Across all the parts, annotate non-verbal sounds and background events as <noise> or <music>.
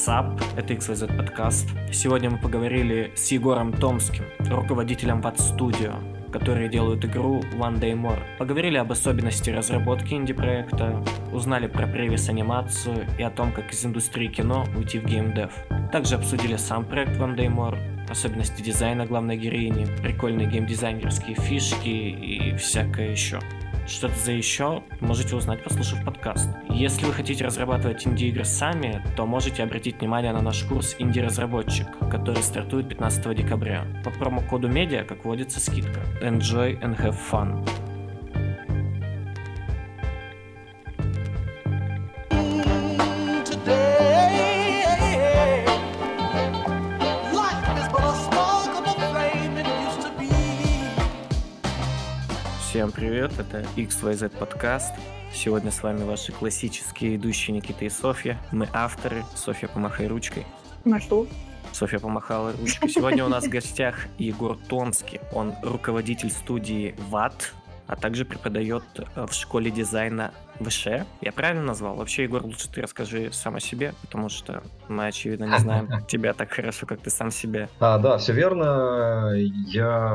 WhatsApp, это XYZ подкаст. Сегодня мы поговорили с Егором Томским, руководителем Watt Studio, которые делают игру One Day More. Поговорили об особенности разработки инди-проекта, узнали про превис-анимацию и о том, как из индустрии кино уйти в геймдев. Также обсудили сам проект One Day More, особенности дизайна главной героини, прикольные геймдизайнерские фишки и всякое еще. Что это за еще, можете узнать, послушав подкаст. Если вы хотите разрабатывать инди-игры сами, то можете обратить внимание на наш курс «Инди-разработчик», который стартует 15 декабря. По промокоду медиа, как водится, скидка. Enjoy and have fun. Всем привет, это XYZ подкаст. Сегодня с вами ваши классические идущие Никита и Софья. Мы авторы. Софья, помахай ручкой. Машу. Софья помахала ручкой. Сегодня у нас в <laughs> гостях Егор Тонский. Он руководитель студии ВАТ, а также преподает э, в школе дизайна ВШ. Я правильно назвал? Вообще, Егор, лучше ты расскажи сам о себе, потому что мы, очевидно, не знаем <laughs> тебя так хорошо, как ты сам себя. А, да, все верно. Я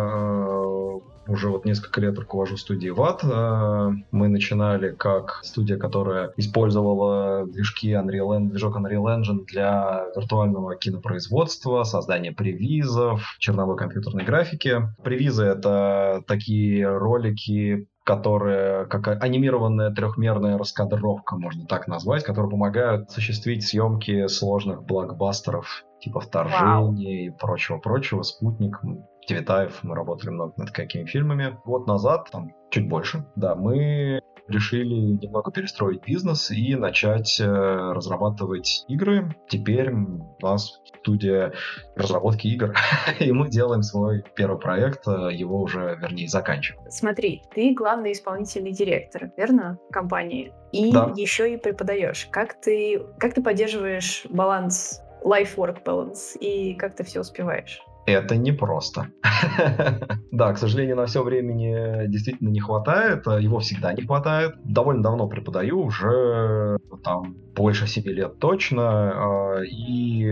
э, уже вот несколько лет руковожу студией ВАТ. Э, мы начинали как студия, которая использовала движки Unreal Engine, движок Unreal Engine для виртуального кинопроизводства, создания превизов, черновой компьютерной графики. Превизы — это такие ролики, которые, как анимированная трехмерная раскадровка, можно так назвать, которые помогают осуществить съемки сложных блокбастеров типа вторжения и прочего-прочего, спутник, Тивитаев, мы работали много над какими фильмами. Год назад, там, чуть больше, да, мы решили немного перестроить бизнес и начать э, разрабатывать игры. Теперь у нас студия разработки игр, <laughs> и мы делаем свой первый проект, э, его уже, вернее, заканчиваем. Смотри, ты главный исполнительный директор, верно, компании? И да. еще и преподаешь. Как ты, как ты поддерживаешь баланс life-work balance и как ты все успеваешь? Это непросто. <laughs> да, к сожалению, на все времени действительно не хватает. Его всегда не хватает. Довольно давно преподаю, уже там больше 7 лет точно. А, и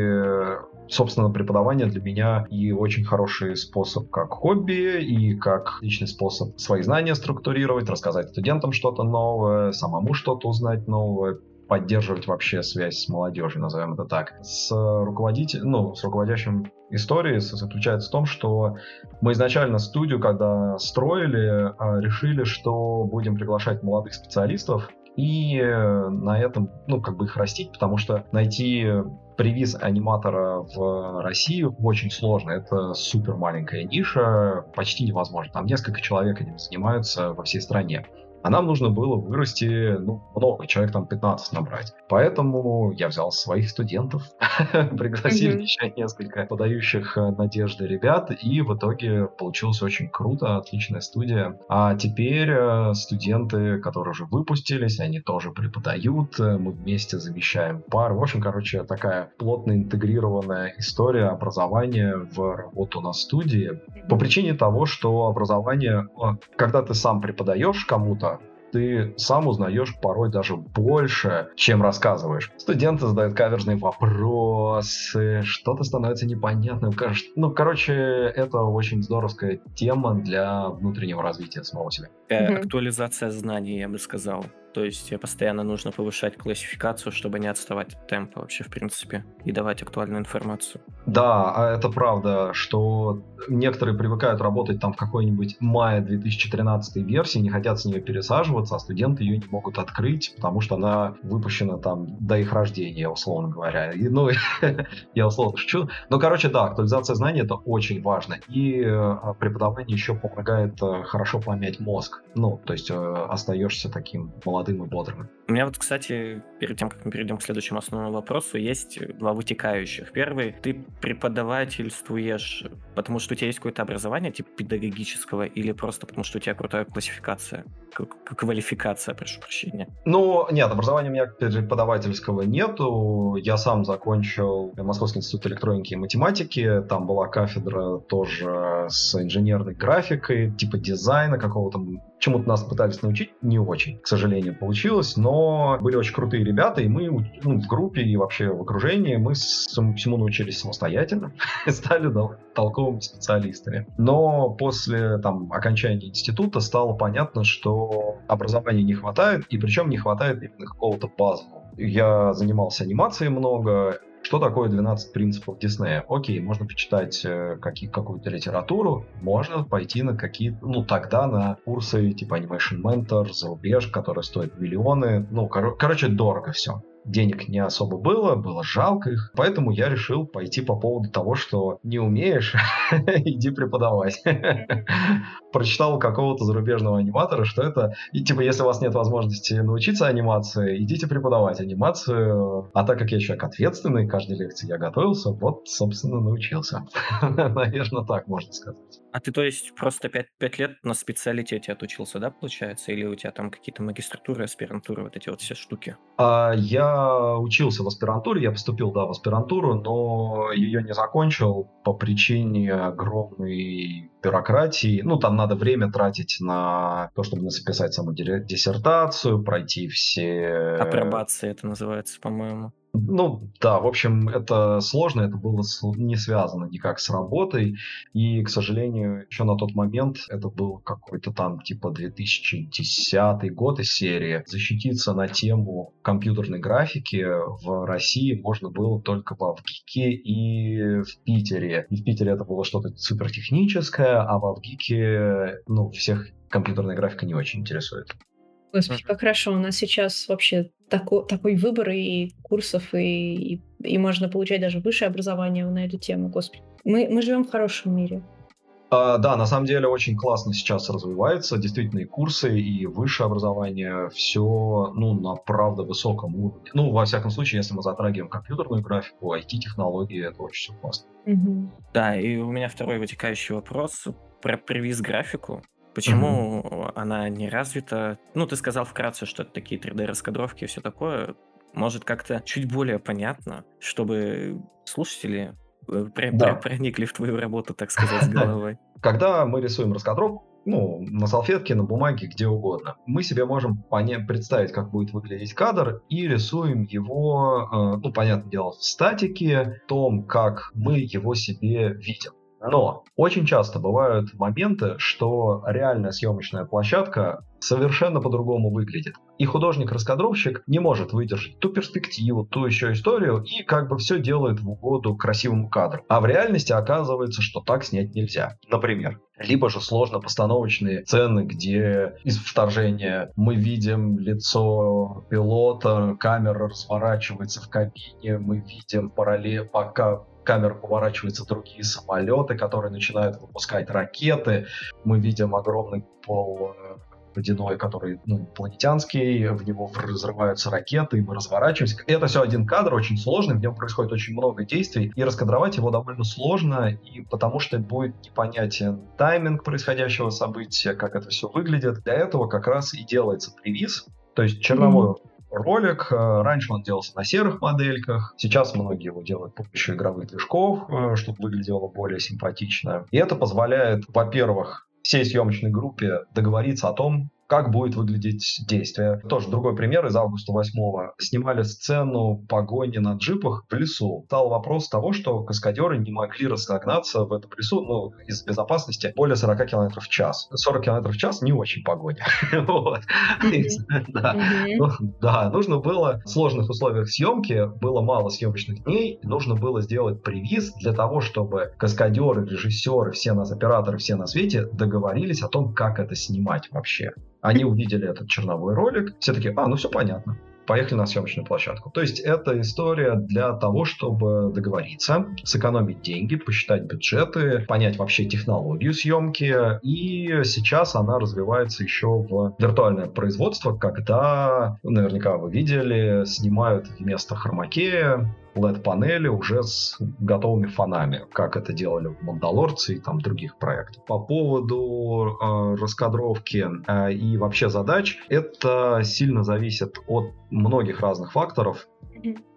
собственно, преподавание для меня и очень хороший способ как хобби, и как личный способ свои знания структурировать, рассказать студентам что-то новое, самому что-то узнать новое, поддерживать вообще связь с молодежью, назовем это так. С руководителем, ну, с руководящим истории заключается в том, что мы изначально студию, когда строили, а, решили, что будем приглашать молодых специалистов, и на этом, ну, как бы их растить, потому что найти привиз аниматора в России очень сложно. Это супер маленькая ниша, почти невозможно. Там несколько человек этим занимаются во всей стране а нам нужно было вырасти, ну, много, человек там 15 набрать. Поэтому я взял своих студентов, <laughs> пригласили еще несколько подающих э, надежды ребят, и в итоге получилось очень круто, отличная студия. А теперь э, студенты, которые уже выпустились, они тоже преподают, э, мы вместе замещаем пар. В общем, короче, такая плотно интегрированная история образования в работу на студии. По причине того, что образование, когда ты сам преподаешь кому-то, ты сам узнаешь порой даже больше, чем рассказываешь. Студенты задают каверзные вопросы, что-то становится непонятным. Ну, короче, это очень здоровская тема для внутреннего развития самого себя. Э, актуализация знаний, я бы сказал. То есть постоянно нужно повышать классификацию, чтобы не отставать от темпа вообще, в принципе, и давать актуальную информацию. Да, а это правда, что некоторые привыкают работать там в какой-нибудь мае 2013 версии, не хотят с нее пересаживаться, а студенты ее не могут открыть, потому что она выпущена там до их рождения, условно говоря. И, ну, <laughs> я условно шучу. Но, короче, да, актуализация знаний это очень важно. И э, преподавание еще помогает э, хорошо помять мозг. Ну, то есть э, остаешься таким молодым молодым и бодрым. У меня вот, кстати, перед тем, как мы перейдем к следующему основному вопросу, есть два вытекающих. Первый, ты преподавательствуешь, потому что у тебя есть какое-то образование, типа педагогического, или просто потому что у тебя крутая классификация, квалификация, прошу прощения? Ну, нет, образования у меня преподавательского нету. Я сам закончил Московский институт электроники и математики. Там была кафедра тоже с инженерной графикой, типа дизайна какого-то. Чему-то нас пытались научить, не очень, к сожалению. Получилось, но были очень крутые ребята, и мы ну, в группе и вообще в окружении мы всему научились самостоятельно <laughs> стали да, толковыми специалистами. Но после там, окончания института стало понятно, что образования не хватает, и причем не хватает именно какого-то базового. Я занимался анимацией много, что такое 12 принципов Диснея? Окей, можно почитать э, какие, какую-то литературу, можно пойти на какие ну тогда на курсы типа Animation Mentor, зарубеж, которые стоят миллионы. Ну, кор- короче, дорого все денег не особо было, было жалко их, поэтому я решил пойти по поводу того, что не умеешь, <laughs> иди преподавать. <laughs> Прочитал у какого-то зарубежного аниматора, что это, и типа, если у вас нет возможности научиться анимации, идите преподавать анимацию. А так как я человек ответственный, каждой лекции я готовился, вот, собственно, научился. <laughs> Наверное, так можно сказать. А ты, то есть, просто 5, 5 лет на специалитете отучился, да, получается? Или у тебя там какие-то магистратуры, аспирантуры, вот эти вот все штуки? А, я учился в аспирантуре, я поступил, да, в аспирантуру, но ее не закончил по причине огромной бюрократии. Ну, там надо время тратить на то, чтобы написать саму диссертацию, пройти все... Апробация это называется, по-моему. Ну да, в общем, это сложно, это было не связано никак с работой, и, к сожалению, еще на тот момент, это был какой-то там типа 2010 год из серии, защититься на тему компьютерной графики в России можно было только в Авгике и в Питере. И в Питере это было что-то супертехническое, а в Авгике, ну, всех компьютерная графика не очень интересует. Господи, как хорошо. У нас сейчас вообще тако, такой выбор и курсов, и, и, и можно получать даже высшее образование на эту тему. Господи, мы, мы живем в хорошем мире. А, да, на самом деле очень классно сейчас развивается. Действительно, и курсы, и высшее образование, все, ну, на правда высоком уровне. Ну, во всяком случае, если мы затрагиваем компьютерную графику, IT-технологии, это очень все классно. Угу. Да, и у меня второй вытекающий вопрос про привиз-графику. Почему mm-hmm. она не развита? Ну, ты сказал вкратце, что это такие 3D-раскадровки и все такое. Может, как-то чуть более понятно, чтобы слушатели про- да. проникли в твою работу, так сказать, с <laughs> головой. Когда мы рисуем раскадровку, ну, на салфетке, на бумаге, где угодно. Мы себе можем представить, как будет выглядеть кадр, и рисуем его, э, ну, понятное дело, в статике, в том, как мы его себе видим. Но очень часто бывают моменты, что реальная съемочная площадка совершенно по-другому выглядит. И художник-раскадровщик не может выдержать ту перспективу, ту еще историю, и как бы все делает в угоду красивому кадру. А в реальности оказывается, что так снять нельзя. Например, либо же сложно постановочные сцены, где из вторжения мы видим лицо пилота, камера разворачивается в кабине, мы видим параллель, пока камера поворачивается другие самолеты, которые начинают выпускать ракеты. Мы видим огромный пол э, водяной, который ну, планетянский, в него разрываются ракеты, и мы разворачиваемся. Это все один кадр, очень сложный, в нем происходит очень много действий, и раскадровать его довольно сложно, и потому что будет непонятен тайминг происходящего события, как это все выглядит. Для этого как раз и делается привиз, то есть черновой mm-hmm ролик. Э, раньше он делался на серых модельках, сейчас многие его делают с помощью игровых движков, э, чтобы выглядело более симпатично. И это позволяет, во-первых, всей съемочной группе договориться о том, как будет выглядеть действие. Тоже другой пример из августа 8 Снимали сцену погони на джипах в лесу. Стал вопрос того, что каскадеры не могли разогнаться в этом лесу, ну, из безопасности, более 40 км в час. 40 км в час не очень погоня. <laughs> Ну, да, нужно было в сложных условиях съемки, было мало съемочных дней, нужно было сделать привиз для того, чтобы каскадеры, режиссеры, все нас, операторы, все на свете договорились о том, как это снимать вообще. Они увидели этот черновой ролик, все таки а, ну все понятно поехали на съемочную площадку. То есть это история для того, чтобы договориться, сэкономить деньги, посчитать бюджеты, понять вообще технологию съемки. И сейчас она развивается еще в виртуальное производство, когда, наверняка вы видели, снимают вместо хромакея LED-панели уже с готовыми фонами, как это делали в «Мандалорце» и там других проектах. По поводу э, раскадровки э, и вообще задач, это сильно зависит от многих разных факторов.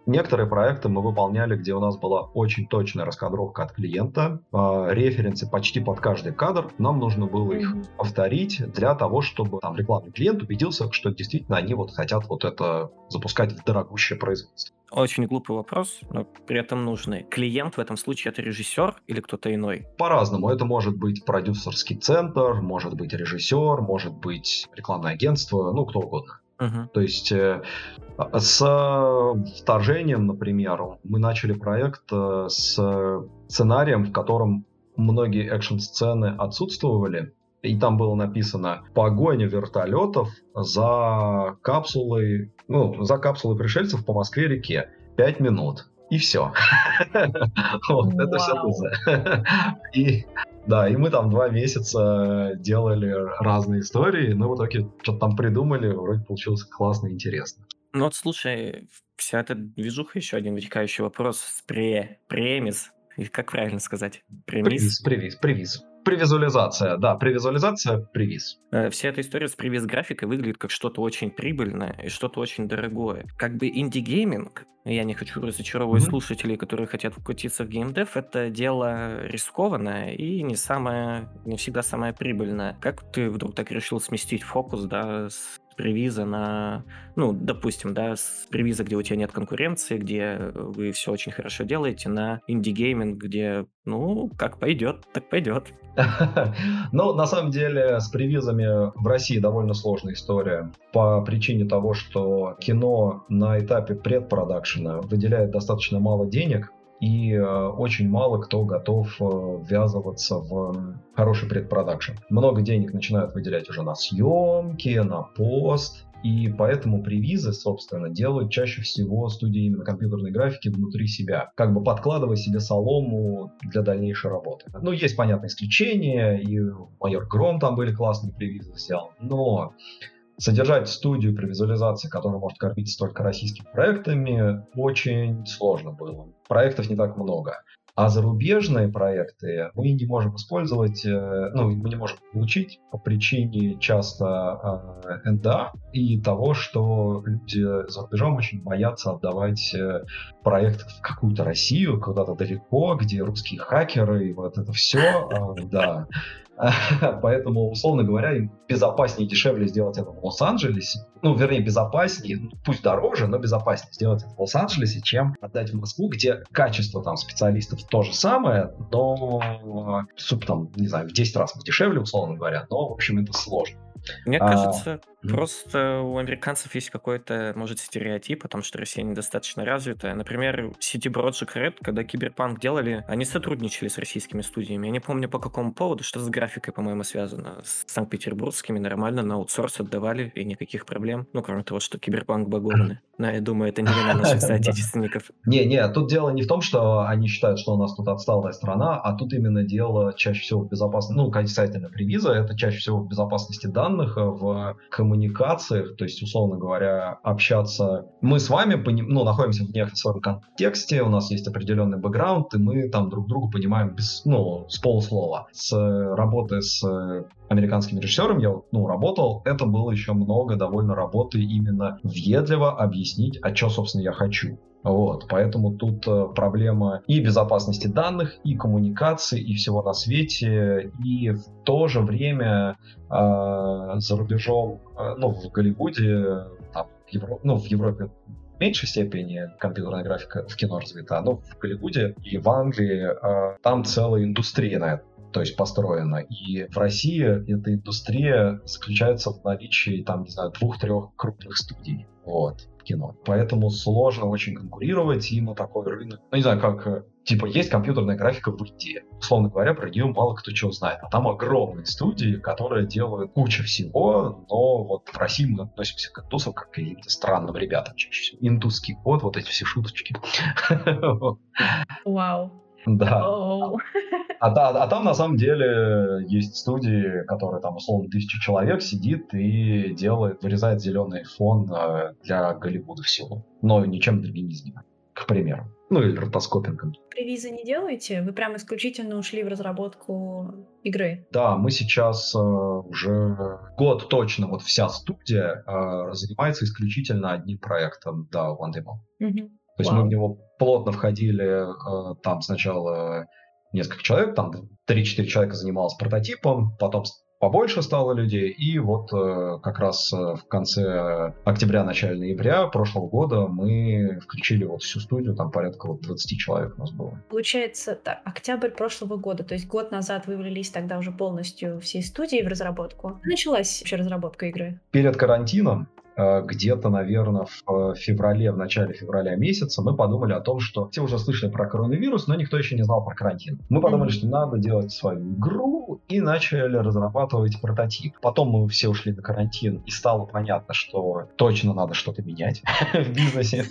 Некоторые проекты мы выполняли, где у нас была очень точная раскадровка от клиента, э, референсы почти под каждый кадр. Нам нужно было их повторить для того, чтобы там рекламный клиент убедился, что действительно они вот хотят вот это запускать в дорогущее производство. Очень глупый вопрос, но при этом нужный. Клиент в этом случае это режиссер или кто-то иной? По-разному. Это может быть продюсерский центр, может быть режиссер, может быть рекламное агентство, ну кто угодно. Uh-huh. То есть э, с вторжением, например, мы начали проект э, с сценарием, в котором многие экшн-сцены отсутствовали, и там было написано «Погоня вертолетов за капсулой, ну, за капсулой пришельцев по Москве-реке. Пять минут». И все. <laughs> Вот, это все <laughs> И да, и мы там два месяца делали разные истории, но в итоге что-то там придумали, вроде получилось классно и интересно. Ну вот слушай, вся эта движуха, еще один вытекающий вопрос, пре, премис, как правильно сказать? Премис? Привиз, привиз, привиз. Превизуализация, да, превизуализация, привиз. Э, вся эта история с превиз-графикой выглядит как что-то очень прибыльное и что-то очень дорогое. Как бы инди-гейминг, я не хочу разочаровывать mm-hmm. слушателей, которые хотят вкрутиться в геймдев, это дело рискованное и не самое, не всегда самое прибыльное. Как ты вдруг так решил сместить фокус, да, с превиза на, ну, допустим, да, с превиза, где у тебя нет конкуренции, где вы все очень хорошо делаете, на инди-гейминг, где, ну, как пойдет, так пойдет. <laughs> Ну, на самом деле, с превизами в России довольно сложная история. По причине того, что кино на этапе предпродакшена выделяет достаточно мало денег, и э, очень мало кто готов э, ввязываться в хороший предпродакшн. Много денег начинают выделять уже на съемки, на пост, и поэтому превизы, собственно, делают чаще всего студии именно компьютерной графики внутри себя, как бы подкладывая себе солому для дальнейшей работы. Ну, есть, понятно, исключения, и майор Гром там были классные привизы взял, но содержать студию при визуализации, которая может кормиться только российскими проектами, очень сложно было. Проектов не так много. А зарубежные проекты мы не можем использовать, э, ну, мы не можем получить по причине часто э, НДА и того, что люди за рубежом очень боятся отдавать э, проект в какую-то Россию, куда-то далеко, где русские хакеры и вот это все, <laughs> да. <laughs> Поэтому, условно говоря, им безопаснее и дешевле сделать это в Лос-Анджелесе. Ну, вернее, безопаснее, ну, пусть дороже, но безопаснее сделать это в Лос-Анджелесе, чем отдать в Москву, где качество там специалистов то же самое, но, суп там, не знаю, в 10 раз дешевле, условно говоря, но, в общем, это сложно. Мне а, кажется, просто у американцев есть какой-то, может, стереотип о том, что Россия недостаточно развитая. Например, CD Projekt Red, когда Киберпанк делали, они сотрудничали с российскими студиями. Я не помню по какому поводу, что с графикой, по-моему, связано. С Санкт-Петербургскими нормально на аутсорс отдавали, и никаких проблем. Ну, кроме того, что Киберпанк багованный. Но я думаю, это не вина наших <laughs> соотечественников. Не-не, тут дело не в том, что они считают, что у нас тут отсталая страна, а тут именно дело чаще всего в безопасности, ну, касательно привиза, это чаще всего в безопасности данных, в коммуникациях, то есть, условно говоря, общаться. Мы с вами ну, находимся в некотором контексте, у нас есть определенный бэкграунд, и мы там друг друга понимаем без, ну, с полуслова. С работы с американским режиссером я ну, работал, это было еще много довольно работы именно въедливо объяснить, а что, собственно, я хочу. Вот, поэтому тут э, проблема и безопасности данных, и коммуникации, и всего на свете, и в то же время э, за рубежом, э, ну, в Голливуде, там, Евро... ну, в Европе в меньшей степени компьютерная графика в кино развита, но в Голливуде и в Англии э, там целая индустрия на это то есть построена. И в России эта индустрия заключается в наличии, там, не знаю, двух-трех крупных студий. Вот кино. Поэтому сложно очень конкурировать, и на такой рынок. Ну, не знаю, как э, типа есть компьютерная графика в Индии. Условно говоря, про нее мало кто чего знает. А там огромные студии, которые делают кучу всего, но вот в России мы относимся к индусам как к каким-то странным ребятам чаще всего. Индусский код, вот эти все шуточки. <laughs> Вау. Да. <laughs> А, а, а там на самом деле есть студии, которые там условно тысяча человек сидит и делает, вырезает зеленый фон э, для Голливуда всего. Но ничем другим не занимается, к примеру. Ну или ротоскопингом. Привизы не делаете? Вы прям исключительно ушли в разработку игры? Да, мы сейчас э, уже год точно, вот вся студия э, занимается исключительно одним проектом, да, One Demo. Угу. То есть Вау. мы в него плотно входили, э, там сначала несколько человек, там 3-4 человека занималось прототипом, потом побольше стало людей, и вот э, как раз э, в конце октября, начале ноября прошлого года мы включили вот всю студию, там порядка вот 20 человек у нас было. Получается, так, октябрь прошлого года, то есть год назад вы влились тогда уже полностью всей студии в разработку. Началась вообще разработка игры? Перед карантином где-то, наверное, в э, феврале, в начале февраля месяца мы подумали о том, что все уже слышали про коронавирус, но никто еще не знал про карантин. Мы подумали, что надо делать свою игру и начали разрабатывать прототип. Потом мы все ушли на карантин и стало понятно, что точно надо что-то менять <laughs> в бизнесе.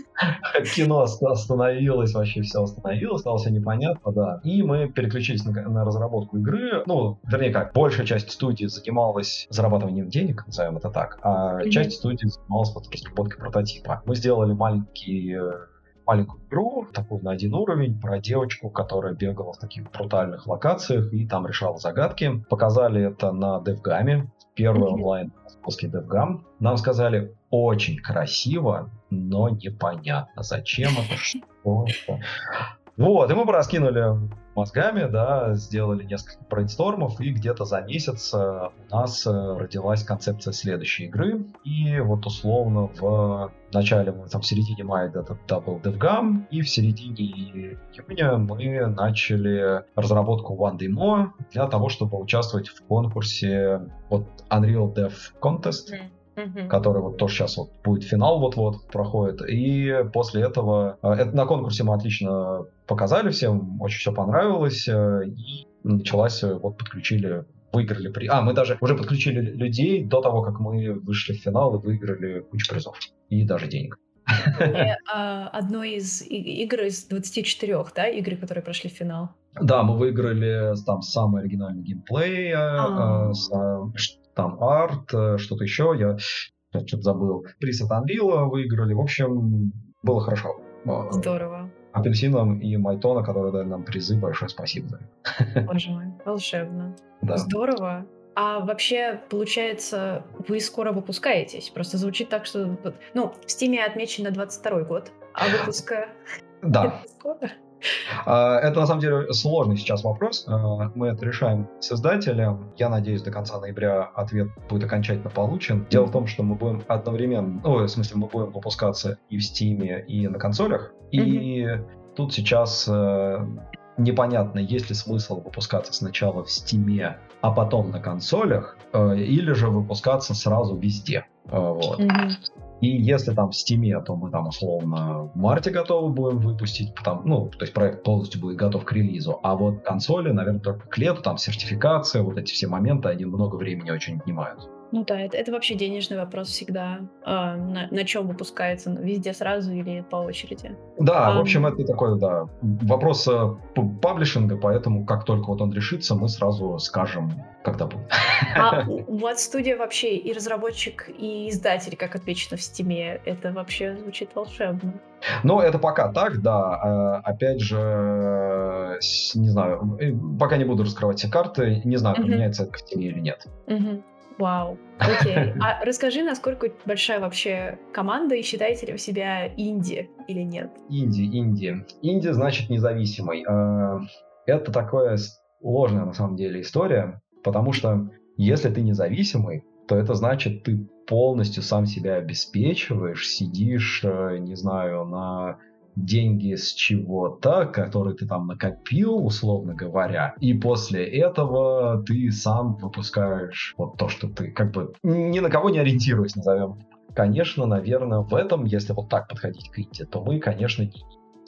Кино остановилось, вообще все остановилось, стало все непонятно, да. И мы переключились на, на разработку игры. Ну, вернее как, большая часть студии занималась зарабатыванием денег, назовем это так, а часть студии занималась вот разработкой прототипа. Мы сделали маленький маленькую игру, такую на один уровень, про девочку, которая бегала в таких брутальных локациях и там решала загадки. Показали это на DevGam, первый онлайн московский DevGam. Нам сказали, очень красиво, но непонятно, зачем это, что это. Вот, и мы пораскинули мозгами, да, сделали несколько брейнстормов, и где-то за месяц э, у нас э, родилась концепция следующей игры. И вот условно в начале, там, в середине мая это, это был DevGam, и в середине июня мы начали разработку One Demo для того, чтобы участвовать в конкурсе вот Unreal Dev Contest. Mm угу. который вот тоже сейчас вот будет финал вот-вот проходит. И после этого э, это на конкурсе мы отлично показали всем, очень все понравилось, э, и началась, э, вот подключили выиграли при... А, мы даже уже подключили людей до того, как мы вышли в финал и выиграли кучу призов. И даже денег. <laughs> А, одной из игр из 24, да, игры, которые прошли в финал? Да, мы выиграли там самый оригинальный геймплей, а. Там арт, что-то еще, я что-то забыл. Приз от Unreal выиграли, в общем, было хорошо. Здорово. Апельсинам и Майтона, которые дали нам призы, большое спасибо за это. Боже мой, волшебно. Да. Здорово. А вообще, получается, вы скоро выпускаетесь? Просто звучит так, что... Ну, в Стиме отмечено 22 год, а выпуска... Да. <laughs> скоро? А, это на самом деле сложный сейчас вопрос. А, мы это решаем с издателем. Я надеюсь, до конца ноября ответ будет окончательно получен. Дело в том, что мы будем одновременно, ну, в смысле, мы будем выпускаться и в Steam, и на консолях. И mm-hmm. тут сейчас э, непонятно, есть ли смысл выпускаться сначала в Steam, а потом на консолях, э, или же выпускаться сразу везде. Э, вот. Mm-hmm. И если там в Steam, то мы там условно в марте готовы будем выпустить, там, ну, то есть проект полностью будет готов к релизу. А вот консоли, наверное, только к лету, там сертификация, вот эти все моменты, они много времени очень отнимают. Ну да, это, это вообще денежный вопрос всегда. А, на, на чем выпускается? Везде сразу или по очереди? Да, а, в общем, это такой, да, вопрос э, паблишинга, поэтому как только вот он решится, мы сразу скажем, когда будет. А <laughs> у вас студия вообще и разработчик, и издатель, как отмечено в Стиме, это вообще звучит волшебно. Ну, это пока так, да. А, опять же, не знаю, э, пока не буду раскрывать все карты, не знаю, поменяется это в Стиме или нет. Вау, окей. <laughs> А расскажи, насколько большая вообще команда, и считаете ли вы себя инди или нет? Инди, инди. Инди значит независимый. А, это такое ложная на самом деле история, потому что если ты независимый, то это значит, ты полностью сам себя обеспечиваешь, сидишь, э, не знаю, на деньги с чего-то, который ты там накопил, условно говоря, и после этого ты сам выпускаешь вот то, что ты как бы ни на кого не ориентируясь, назовем. Конечно, наверное, в этом, если вот так подходить к Инте, то мы, конечно, не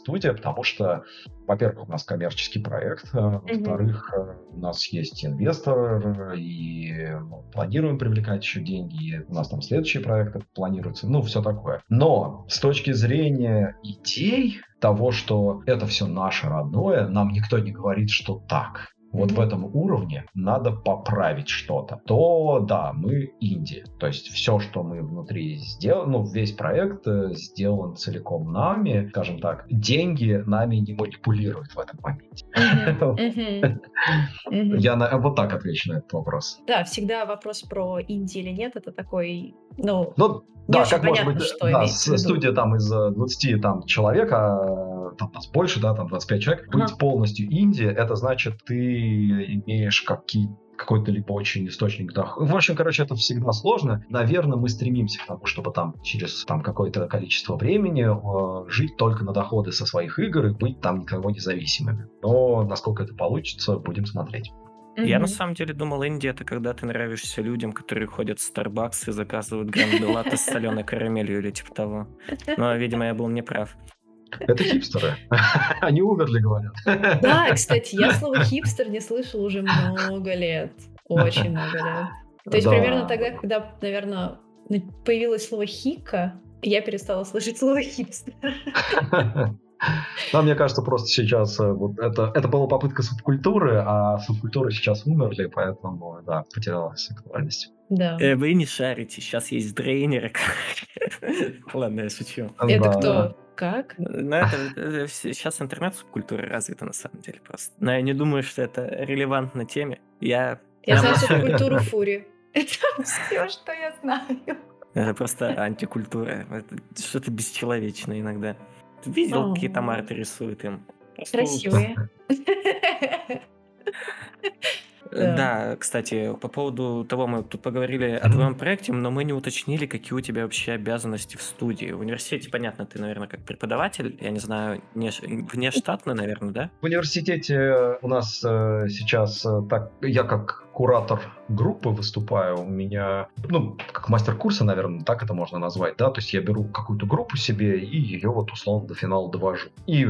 студия, потому что, во-первых, у нас коммерческий проект, а во-вторых, mm-hmm. у нас есть инвестор, и мы планируем привлекать еще деньги, и у нас там следующие проекты планируются, ну, все такое. Но с точки зрения идей, того, что это все наше родное, нам никто не говорит, что так. Вот в этом уровне надо поправить что-то, то да, мы инди. То есть все, что мы внутри сделали, ну, весь проект э, сделан целиком нами, скажем так, деньги нами не манипулируют в этом моменте. <laughs> <laughs> Я вот так отвечу на этот вопрос. Да, всегда вопрос про инди или нет, это такой, ну, ну да, как может быть, да, студия там из 20 э, там, человек, а там нас больше, да, там 25 человек, быть полностью инди, это значит, ты имеешь какие какой-то либо очень источник дохода. В общем, короче, это всегда сложно. Наверное, мы стремимся к тому, чтобы там через там какое-то количество времени э, жить только на доходы со своих игр и быть там никого независимыми. Но насколько это получится, будем смотреть. Я на самом деле думал, Индия это когда ты нравишься людям, которые ходят в Starbucks и заказывают гранды с соленой карамелью или типа того. Но, видимо, я был неправ. Это хипстеры. <laughs> Они умерли, говорят. Да, кстати, я слово хипстер не слышал уже много лет. Очень много лет. То есть да. примерно тогда, когда, наверное, появилось слово хика, я перестала слышать слово хипстер. <laughs> Да, мне кажется, просто сейчас э, вот это, это была попытка субкультуры, а субкультуры сейчас умерли, поэтому, да, потерялась актуальность. Да. Э, вы не шарите, сейчас есть дрейнеры. <laughs> Ладно, я шучу. Это кто? Как? Ну, это, сейчас интернет-субкультура развита на самом деле просто. Но я не думаю, что это релевантно теме. Я... Я знаю <laughs> субкультуру фури. Это <laughs> все, что я знаю. Это просто антикультура. Это что-то бесчеловечное иногда. Ты видел, какие там арты рисуют им? Красивые. <laughs> Да. да, кстати, по поводу того, мы тут поговорили о твоем проекте, но мы не уточнили, какие у тебя вообще обязанности в студии. В университете, понятно, ты, наверное, как преподаватель, я не знаю, не, внештатно, наверное, да? В университете у нас э, сейчас э, так, я как куратор группы выступаю, у меня, ну, как мастер курса, наверное, так это можно назвать, да, то есть я беру какую-то группу себе и ее вот условно до финала довожу. И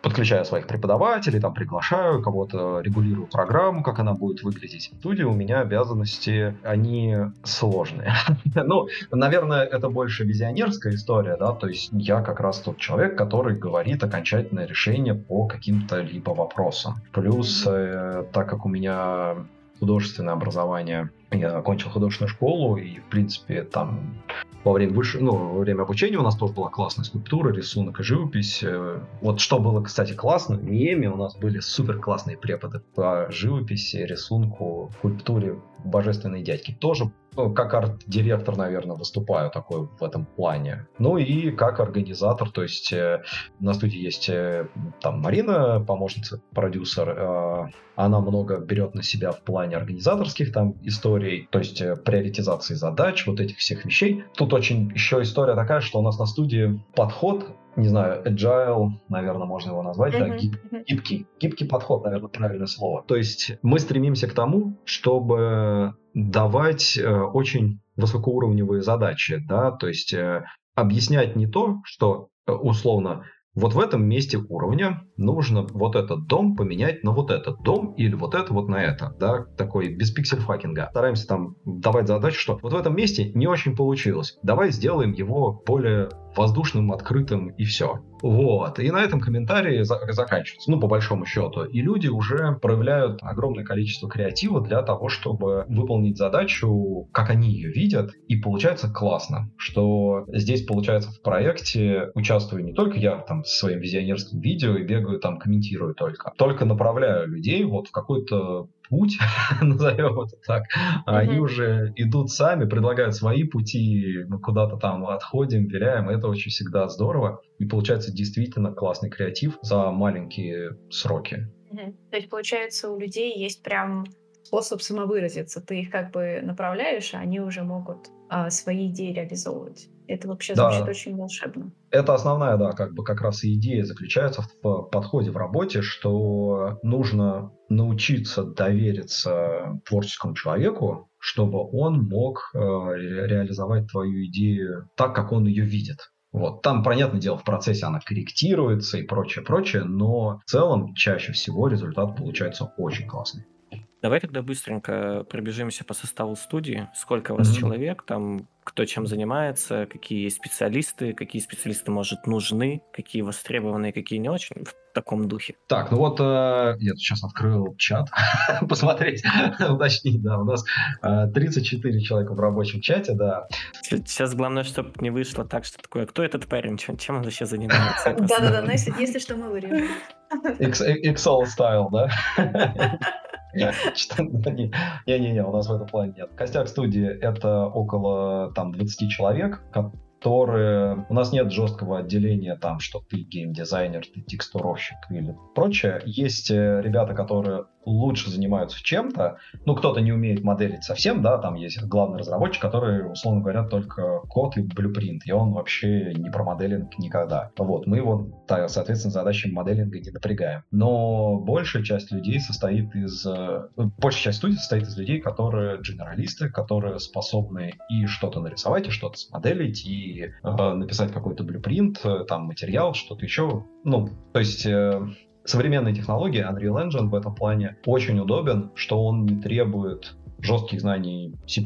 подключаю своих преподавателей, там приглашаю кого-то, регулирую программу, как она будет выглядеть. В студии у меня обязанности, они сложные. <laughs> ну, наверное, это больше визионерская история, да, то есть я как раз тот человек, который говорит окончательное решение по каким-то либо вопросам. Плюс, э, так как у меня художественное образование. Я окончил художественную школу, и, в принципе, там во время, выше, ну, во время обучения у нас тоже была классная скульптура, рисунок и живопись. Э, вот что было, кстати, классно, в МИЭМе у нас были супер классные преподы по живописи, рисунку, скульптуре, божественные дядьки. Тоже ну, как арт-директор, наверное, выступаю такой в этом плане. Ну и как организатор, то есть э, на студии есть э, там Марина, помощница, продюсер, э, она много берет на себя в плане организаторских там историй, то есть э, приоритизации задач, вот этих всех вещей. Тут очень еще история такая, что у нас на студии подход не знаю, agile, наверное, можно его назвать, uh-huh. да, гиб, гибкий, гибкий подход, наверное, правильное слово. То есть мы стремимся к тому, чтобы давать э, очень высокоуровневые задачи, да, то есть э, объяснять не то, что э, условно вот в этом месте уровня нужно вот этот дом поменять на вот этот дом или вот это вот на это, да, такой без пиксель-факинга. Стараемся там давать задачу, что вот в этом месте не очень получилось. Давай сделаем его более воздушным, открытым и все. Вот. И на этом комментарии за- заканчиваются, ну, по большому счету. И люди уже проявляют огромное количество креатива для того, чтобы выполнить задачу, как они ее видят, и получается классно, что здесь, получается, в проекте участвую не только я там с своим визионерским видео и бегаю там, комментирую только, только направляю людей вот в какой-то путь, <laughs> назовем это так, а они уже идут сами, предлагают свои пути, мы куда-то там отходим, виляем, это очень всегда здорово, и получается действительно классный креатив за маленькие сроки. То есть, получается, у людей есть прям способ самовыразиться. Ты их как бы направляешь, а они уже могут а, свои идеи реализовывать. Это вообще да. звучит очень волшебно. Это основная, да, как бы как раз и идея заключается в подходе в работе, что нужно научиться довериться творческому человеку, чтобы он мог э, реализовать твою идею так, как он ее видит. Вот. Там, понятное дело, в процессе она корректируется и прочее, прочее, но в целом чаще всего результат получается очень классный. Давай тогда быстренько пробежимся по составу студии. Сколько у вас mm-hmm. человек, там кто чем занимается, какие специалисты, какие специалисты, может, нужны, какие востребованные, какие не очень в таком духе. Так, ну вот э, я сейчас открыл чат, <laughs> посмотреть, <laughs> уточнить, да, у нас э, 34 человека в рабочем чате, да. Сейчас главное, чтобы не вышло так, что такое, кто этот парень, чем, чем он вообще занимается? Да-да-да, но если, если что, мы вырежем. Excel style, да? <laughs> <laughs> Не-не-не, у нас в этом плане нет. Костяк студии — это около там 20 человек, которые... У нас нет жесткого отделения там, что ты геймдизайнер, ты текстуровщик или прочее. Есть э, ребята, которые лучше занимаются чем-то, ну, кто-то не умеет моделить совсем, да, там есть главный разработчик, который, условно говоря, только код и блюпринт, и он вообще не про моделинг никогда. Вот, мы его, соответственно, задачами моделинга не напрягаем. Но большая часть людей состоит из... Э, большая часть студии состоит из людей, которые генералисты, которые способны и что-то нарисовать, и что-то смоделить, и э, написать какой-то блюпринт, э, там, материал, что-то еще. Ну, то есть... Э, современные технологии, Unreal Engine в этом плане очень удобен, что он не требует жестких знаний C++,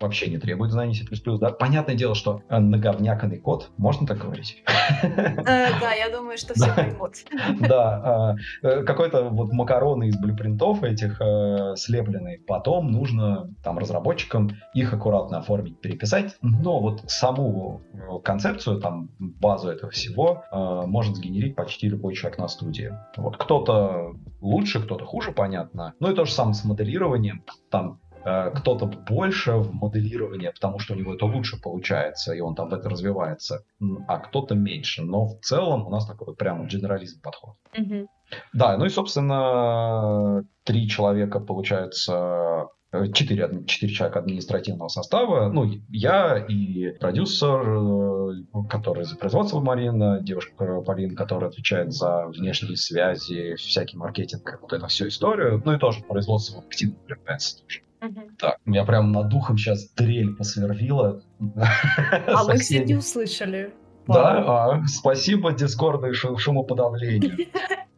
вообще не требует знаний C++, да. Понятное дело, что наговняканный код, можно так говорить? Э, да, я думаю, что все поймут. <laughs> Да, а, э, какой-то вот макароны из блюпринтов этих э, слепленные, потом нужно там разработчикам их аккуратно оформить, переписать, но вот саму концепцию, там базу этого всего может сгенерить почти любой человек на студии. Вот кто-то лучше, кто-то хуже, понятно. Ну и то же самое с моделированием. Там Э, кто-то больше в моделировании, потому что у него это лучше получается, и он там в это развивается, а кто-то меньше. Но в целом у нас такой вот прям генерализм подход. Mm-hmm. Да, ну и, собственно, три человека, получается, четыре, четыре человека административного состава. Ну, я и продюсер, э, который за производство Марина, девушка Полина, которая отвечает за внешние связи, всякий маркетинг, вот эту всю историю. Ну и тоже производство активно привлекается тоже. Угу. Так, меня прям над духом сейчас дрель посверлила. А мы, кстати, услышали. Да, а, спасибо Дискорду и шумоподавлению. <laughs>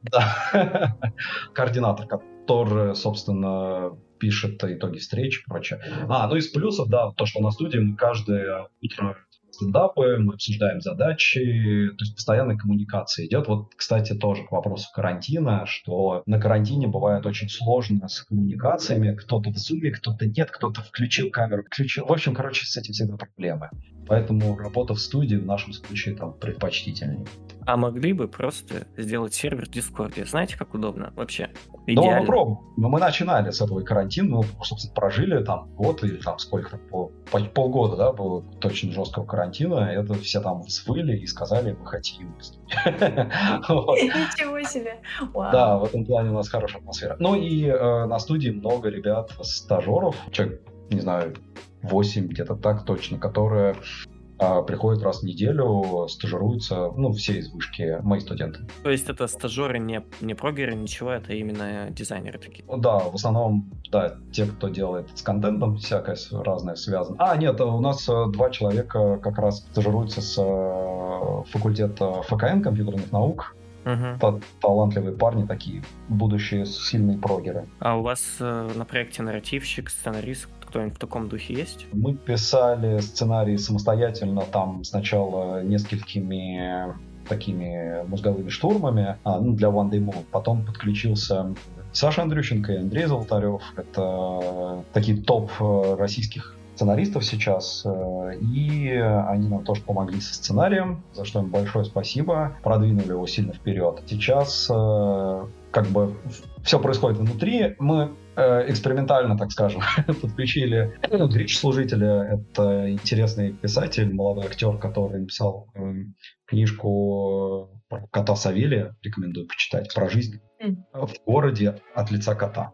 Да. <laughs> Координатор, который, собственно, пишет итоги встреч и прочее. А, ну из плюсов, да, то, что на студии мы каждое утро стендапы, мы обсуждаем задачи, то есть постоянная коммуникация идет. Вот, кстати, тоже к вопросу карантина, что на карантине бывает очень сложно с коммуникациями. Кто-то в зуме, кто-то нет, кто-то включил камеру, включил. В общем, короче, с этим всегда проблемы. Поэтому работа в студии в нашем случае там предпочтительнее. А могли бы просто сделать сервер в Дискорде? Знаете, как удобно вообще? Идеально. Ну, попробуем. Мы начинали с этого карантина, мы, собственно, прожили там год или там сколько, пол, полгода, да, было точно жесткого карантина. Это все там взвыли и сказали, мы хотим. <laughs> <laughs> Ничего себе. Да, в этом плане у нас хорошая атмосфера. Ну и э, на студии много ребят, стажеров, человек, не знаю, 8 где-то так точно, которые приходят раз в неделю, стажируются, ну, все из вышки, мои студенты. То есть это стажеры не, не прогеры, ничего, это именно дизайнеры такие? Да, в основном, да, те, кто делает с контентом, всякое разное связано. А, нет, у нас э, два человека как раз стажируются с э, факультета ФКН, компьютерных наук, Угу. Талантливые парни такие, будущие сильные прогеры. А у вас э, на проекте нарративщик, сценарист, кто-нибудь в таком духе есть? Мы писали сценарий самостоятельно, там сначала несколькими такими мозговыми штурмами а, ну, для One Day Move. Потом подключился Саша Андрющенко и Андрей Золотарев. Это такие топ э, российских сценаристов сейчас, э, и они нам тоже помогли со сценарием, за что им большое спасибо, продвинули его сильно вперед. Сейчас э, как бы все происходит внутри. Мы экспериментально, так скажем, <laughs> подключили ну, Грич Служителя. Это интересный писатель, молодой актер, который написал э, книжку про кота Савелия, рекомендую почитать, про жизнь в городе от лица кота.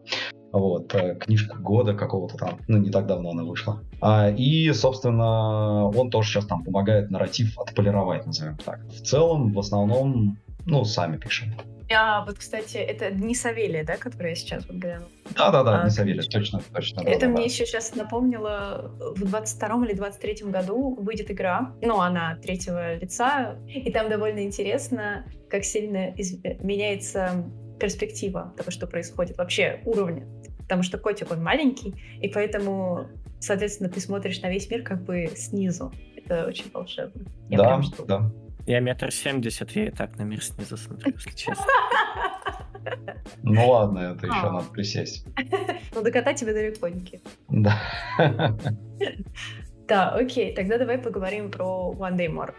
Вот, э, книжка года какого-то там, ну, не так давно она вышла. А, и, собственно, он тоже сейчас там помогает нарратив отполировать, назовем так. В целом, в основном, ну, сами пишем. А, вот, кстати, это не Савелия, да, который я сейчас вот глянула? Да-да-да, не Савелия, точно, точно. Это да, мне да. еще сейчас напомнило, в 22 или 23 году выйдет игра, ну, она третьего лица, и там довольно интересно, как сильно из... меняется перспектива того, что происходит, вообще уровня потому что котик, он маленький, и поэтому, соответственно, ты смотришь на весь мир как бы снизу. Это очень волшебно. Я да, да. Я метр семьдесят, я и так на мир снизу смотрю, если честно. Ну ладно, это еще а. надо присесть. <laughs> Ну до кота тебе далеконьки. Да. <laughs> Да, окей, тогда давай поговорим про One Day More.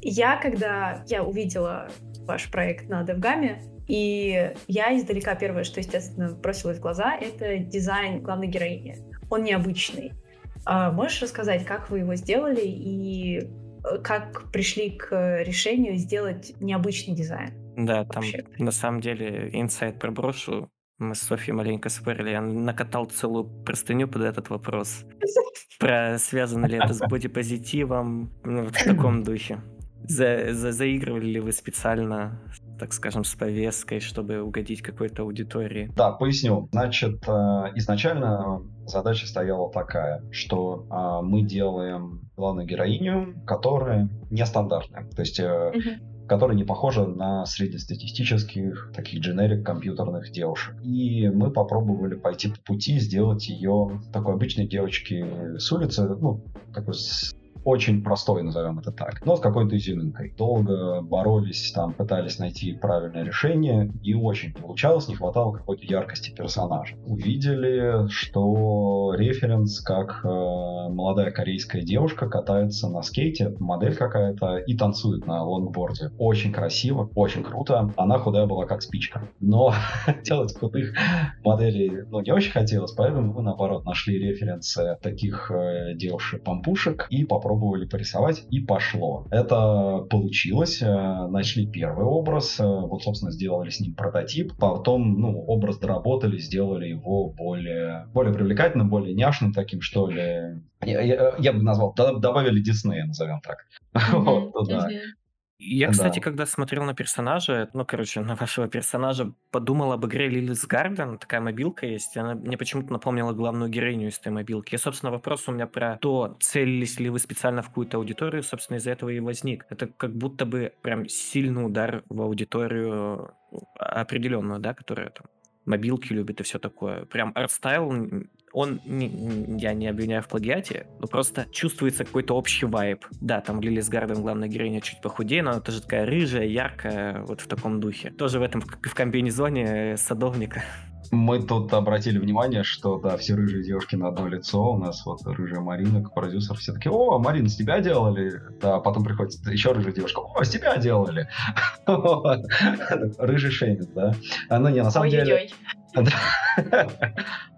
Я, когда я увидела ваш проект на DevGAM, и я издалека первое, что, естественно, бросилось в глаза, это дизайн главной героини. Он необычный. А можешь рассказать, как вы его сделали и как пришли к решению сделать необычный дизайн? Да, там Вообще. на самом деле инсайт проброшу. Мы с Софьей маленько спорили. Я накатал целую простыню под этот вопрос. <laughs> Про связано ли это с бодипозитивом, ну, вот в таком духе. За, за, заигрывали ли вы специально, так скажем, с повесткой, чтобы угодить какой-то аудитории? Да, поясню. Значит, э, изначально задача стояла такая, что а, мы делаем главную героиню, которая нестандартная. То есть uh-huh которая не похожа на среднестатистических таких дженерик компьютерных девушек. И мы попробовали пойти по пути, сделать ее такой обычной девочки с улицы, ну, такой с очень простой, назовем это так, но с какой-то изюминкой. Долго боролись, там пытались найти правильное решение, и очень получалось, не хватало какой-то яркости персонажа. Увидели, что референс, как э, молодая корейская девушка катается на скейте, модель какая-то, и танцует на лонгборде. Очень красиво, очень круто. Она худая была как спичка. Но <laughs> делать худых моделей, ну, не очень хотелось, поэтому мы, наоборот, нашли референсы таких э, девушек-пампушек и попробовали попробовали порисовать, и пошло. Это получилось. Э, нашли первый образ, э, вот, собственно, сделали с ним прототип. Потом, ну, образ доработали, сделали его более, более привлекательным, более няшным таким, что ли. Я, я, я бы назвал, добавили Диснея, назовем так. <laughs> Mm-hmm. вот, туда. Mm-hmm. Я, кстати, Да. когда смотрел на персонажа, ну, короче, на вашего персонажа, подумал об игре Lily's Garden. Такая мобилка есть. Она мне почему-то напомнила главную героиню из этой мобилки. И, собственно, вопрос у меня про то, целились ли вы специально в какую-то аудиторию, собственно, из-за этого и возник. Это как будто бы прям сильный удар в аудиторию определенную, да, которая там мобилки любит и все такое. Прям art style он, не, я не обвиняю в плагиате, но просто чувствуется какой-то общий вайб. Да, там Lily's Garden, главная героиня, чуть похудее, но она тоже такая рыжая, яркая, вот в таком духе. Тоже в этом, в комбинезоне садовника. Мы тут обратили внимание, что, да, все рыжие девушки на одно лицо. У нас вот рыжая Марина, как продюсер, все таки о, Марина, с тебя делали? Да, потом приходит еще рыжая девушка, о, с тебя делали. <laughs> Рыжий шейминг, да. А, ну, не, на самом деле...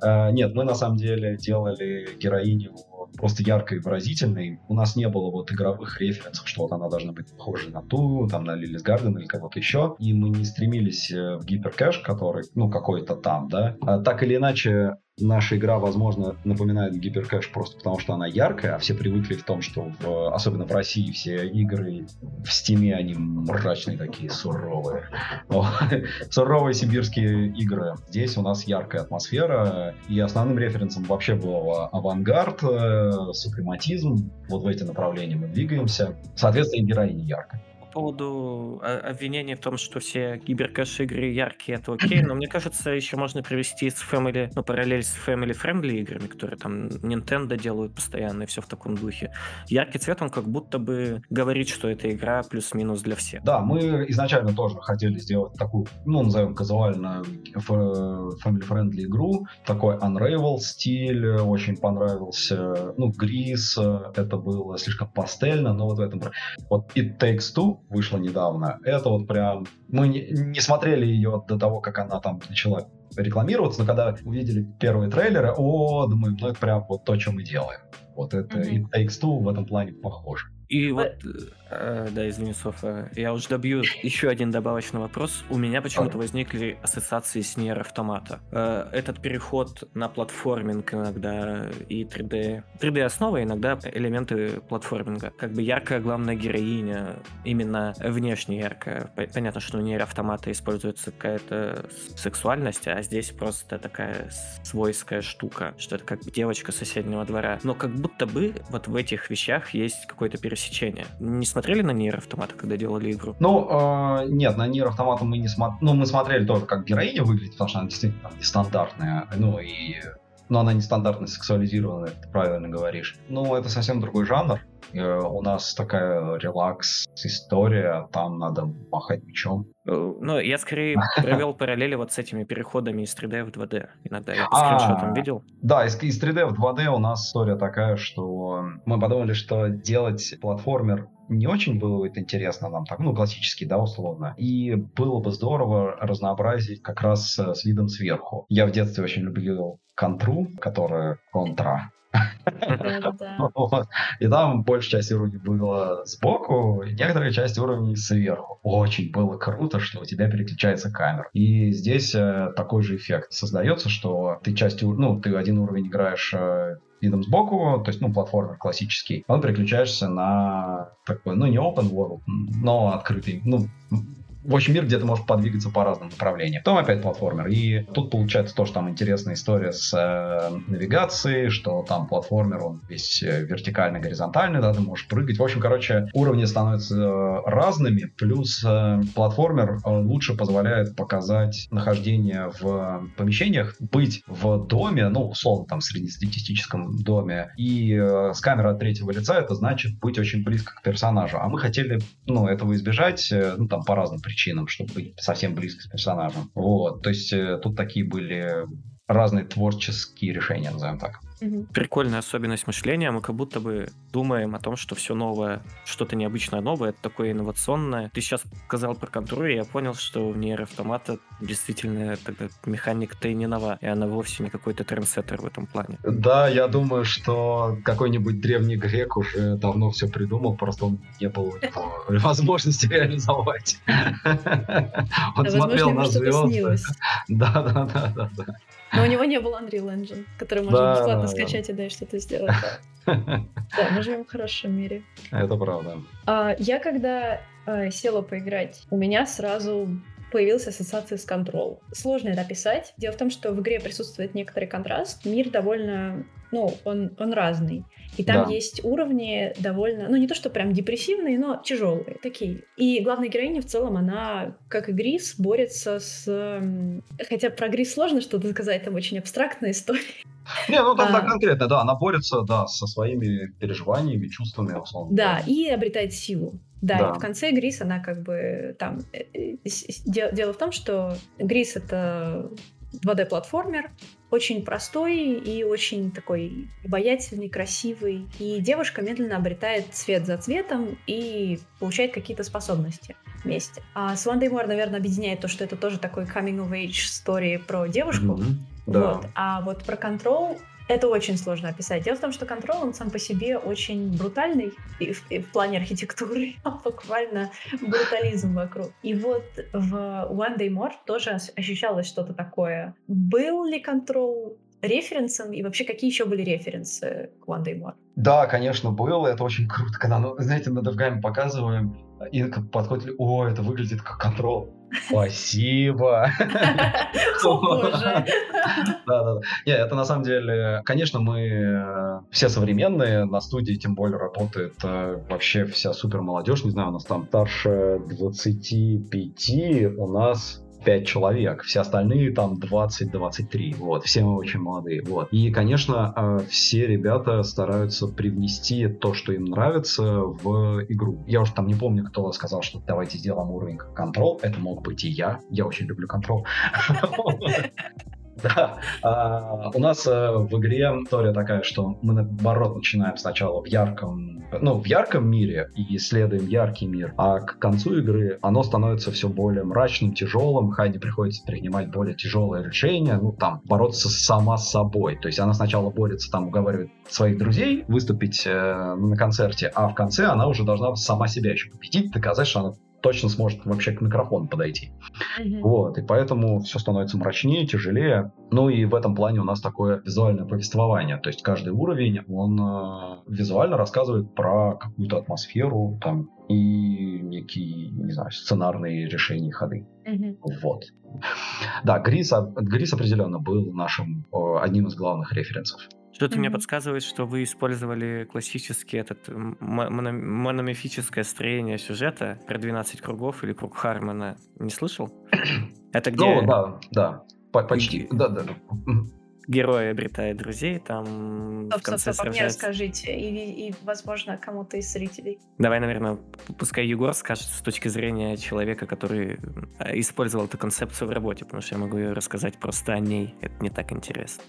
Э, <laughs> нет, мы на самом деле делали героиню просто яркой и выразительной. У нас не было вот игровых референсов, что вот она должна быть похожа на ту, там, на Лилис Гарден или кого-то еще. И мы не стремились э, в гиперкэш, который, ну, какой-то там, да. А так или иначе, наша игра, возможно, напоминает гиперкэж просто потому, что она яркая, а все привыкли в том, что в, особенно в России все игры в Стиме, они мрачные такие, суровые. <laughs> Суровые сибирские игры. Здесь у нас яркая атмосфера, и основным референсом вообще был авангард, э, супрематизм. Вот в эти направления мы двигаемся. Соответственно, и героиня яркая поводу а, обвинений в том, что все гиперкэж игры яркие, это окей, но мне кажется, еще можно привести с Family, ну, параллель с Family Friendly играми, которые там Nintendo делают постоянно и все в таком духе. Яркий цвет, он как будто бы говорит, что эта игра плюс-минус для всех. Да, мы изначально тоже хотели сделать такую, ну, назовем казуальную Family Friendly игру, такой Unravel стиль, очень понравился, ну, Грис, это было слишком пастельно, но вот в этом... Вот It Takes Two вышла недавно. Это вот прям... Мы не, не смотрели ее до того, как она там начала рекламироваться, но когда увидели первые трейлеры, о, думаю, ну это прям вот то, что мы делаем. Вот это mm-hmm. It Takes Two в этом плане похоже. И вот, э, да, извини, Софа, я уже добью еще один добавочный вопрос. У меня почему-то возникли ассоциации с Нейр Автомата. Э, этот переход на платформинг иногда и 3D. 3D основа, иногда элементы платформинга. Как бы яркая главная героиня, именно внешне яркая. Понятно, что у Нейр Автомата используется какая-то сексуальность, а здесь просто такая свойская штука, что это как девочка соседнего двора. Но как будто бы вот в этих вещах есть какой-то пересечение пересечения. Смотрели на Нейр Автомата, когда делали игру? Ну, э, нет, на Нейр Автомата мы не смотрели. Ну, мы смотрели только, как героиня выглядит, потому что она действительно там, нестандартная. Ну, и но она нестандартно сексуализированная, ты правильно говоришь. Ну, это совсем другой жанр. Э, у нас такая релакс-история, там надо махать мечом. Э, ну, я скорее <laughs> провел параллели вот с этими переходами из 3D в 2D. Иногда я по скриншотам видел. Да, из, из 3D в 2D у нас история такая, что мы подумали, что делать платформер не очень было бы интересно нам, так, ну, классический, да, условно. И было бы здорово разнообразить как раз с видом сверху. Я в детстве очень любил контру, которая контра. <laughs> И там большая часть уровней была сбоку, некоторая часть уровней сверху. Очень было круто, что у тебя переключается камера. И здесь э, такой же эффект. Создается, что ты частью, ну, ты один уровень играешь э, видом сбоку, то есть, ну, платформер классический, он переключаешься на такой, ну, не open world, но открытый, ну, в общем, мир, где ты можешь подвигаться по разным направлениям. Потом опять платформер. И тут получается то, что там интересная история с э, навигацией, что там платформер, он весь э, вертикальный, горизонтальный, да, ты можешь прыгать. В общем, короче, уровни становятся э, разными, плюс э, платформер э, лучше позволяет показать нахождение в помещениях, быть в доме, ну, условно, там, среднестатистическом доме, и э, с камеры от третьего лица это значит быть очень близко к персонажу. А мы хотели, ну, этого избежать, э, ну, там, по разным причинам причинам, чтобы быть совсем близко с персонажем. Вот, то есть э, тут такие были разные творческие решения, назовем так. Прикольная особенность мышления. Мы как будто бы думаем о том, что все новое, что-то необычное новое, это такое инновационное. Ты сейчас сказал про контроль, и я понял, что в нейр автомата действительно тогда механика-то и не нова, и она вовсе не какой-то трендсеттер в этом плане. Да, я думаю, что какой-нибудь древний грек уже давно все придумал, просто он не было <laughs> возможности реализовать. <laughs> Он смотрел на звезды. <laughs> Да, да, да, да, да. Но у него не было Unreal Engine, который можно бесплатно скачать и дать что-то сделать. <laughs> Да, мы живем в хорошем мире. Это правда. А, я когда а, села поиграть, у меня сразу появилась ассоциация с Control. Сложно это описать. Дело в том, что в игре присутствует некоторый контраст. Мир довольно, ну, он, он разный. И там да. есть уровни довольно, ну не то что прям депрессивные, но тяжелые такие. И главная героиня в целом, она, как и Грис, борется с... Хотя про Грис сложно что-то сказать, там очень абстрактная история. Не, ну там а, так конкретно, да, она борется, да, со своими переживаниями, чувствами, условно. Да, и обретает силу. Да, да, и в конце Грис, она как бы там... Э, э, дело в том, что Грис — это 2D-платформер, очень простой и очень такой обаятельный, красивый. И девушка медленно обретает цвет за цветом и получает какие-то способности вместе. А с Day More, наверное, объединяет то, что это тоже такой coming of age story про девушку. Mm-hmm. Да. Вот. А вот про Control это очень сложно описать. Дело в том, что контрол, он сам по себе очень брутальный и в, и в плане архитектуры, <laughs> буквально брутализм вокруг. И вот в One Day More тоже ощущалось что-то такое. Был ли контрол референсом и вообще какие еще были референсы к One Day More? Да, конечно, был. Это очень круто, когда, ну, знаете, на DevGame показываем, и подходит, о, это выглядит как контрол. Спасибо. <laughs> Да-да-да. Нет, это на самом деле, конечно, мы э, все современные, на студии тем более работает э, вообще вся супер молодежь, не знаю, у нас там старше 25, у нас 5 человек, все остальные там 20-23, вот, все мы очень молодые, вот. И, конечно, э, все ребята стараются привнести то, что им нравится, в игру. Я уже там не помню, кто сказал, что давайте сделаем уровень контрол, это мог быть и я, я очень люблю контрол. <laughs> <laughs> Да. А, у нас а, в игре история такая, что мы наоборот начинаем сначала в ярком, ну, в ярком мире и исследуем яркий мир, а к концу игры оно становится все более мрачным, тяжелым, Хайди приходится принимать более тяжелые решения, ну, там, бороться сама с собой. То есть она сначала борется, там, уговаривает своих друзей выступить э, на концерте, а в конце она уже должна сама себя еще победить, доказать, что она точно сможет вообще к микрофону подойти. Mm-hmm. Вот, и поэтому все становится мрачнее, тяжелее. Ну и в этом плане у нас такое визуальное повествование. То есть каждый уровень, он э, визуально рассказывает про какую-то атмосферу там и некие, не знаю, сценарные решения ходы. Mm-hmm. Вот. Да, Грис, Грис определенно был нашим, одним из главных референсов. Что-то mm-hmm. мне подсказывает, что вы использовали классический этот моно- мономифическое строение сюжета про 12 кругов или круг Хармона. Не слышал? <clears throat> Это где... Ну, да, да. Почти. Да, да герой обретает друзей, там стоп, в конце стоп, стоп, сражается. мне расскажите, и, и, возможно, кому-то из зрителей. Давай, наверное, пускай Егор скажет с точки зрения человека, который э, использовал эту концепцию в работе, потому что я могу ее рассказать просто о ней, это не так интересно.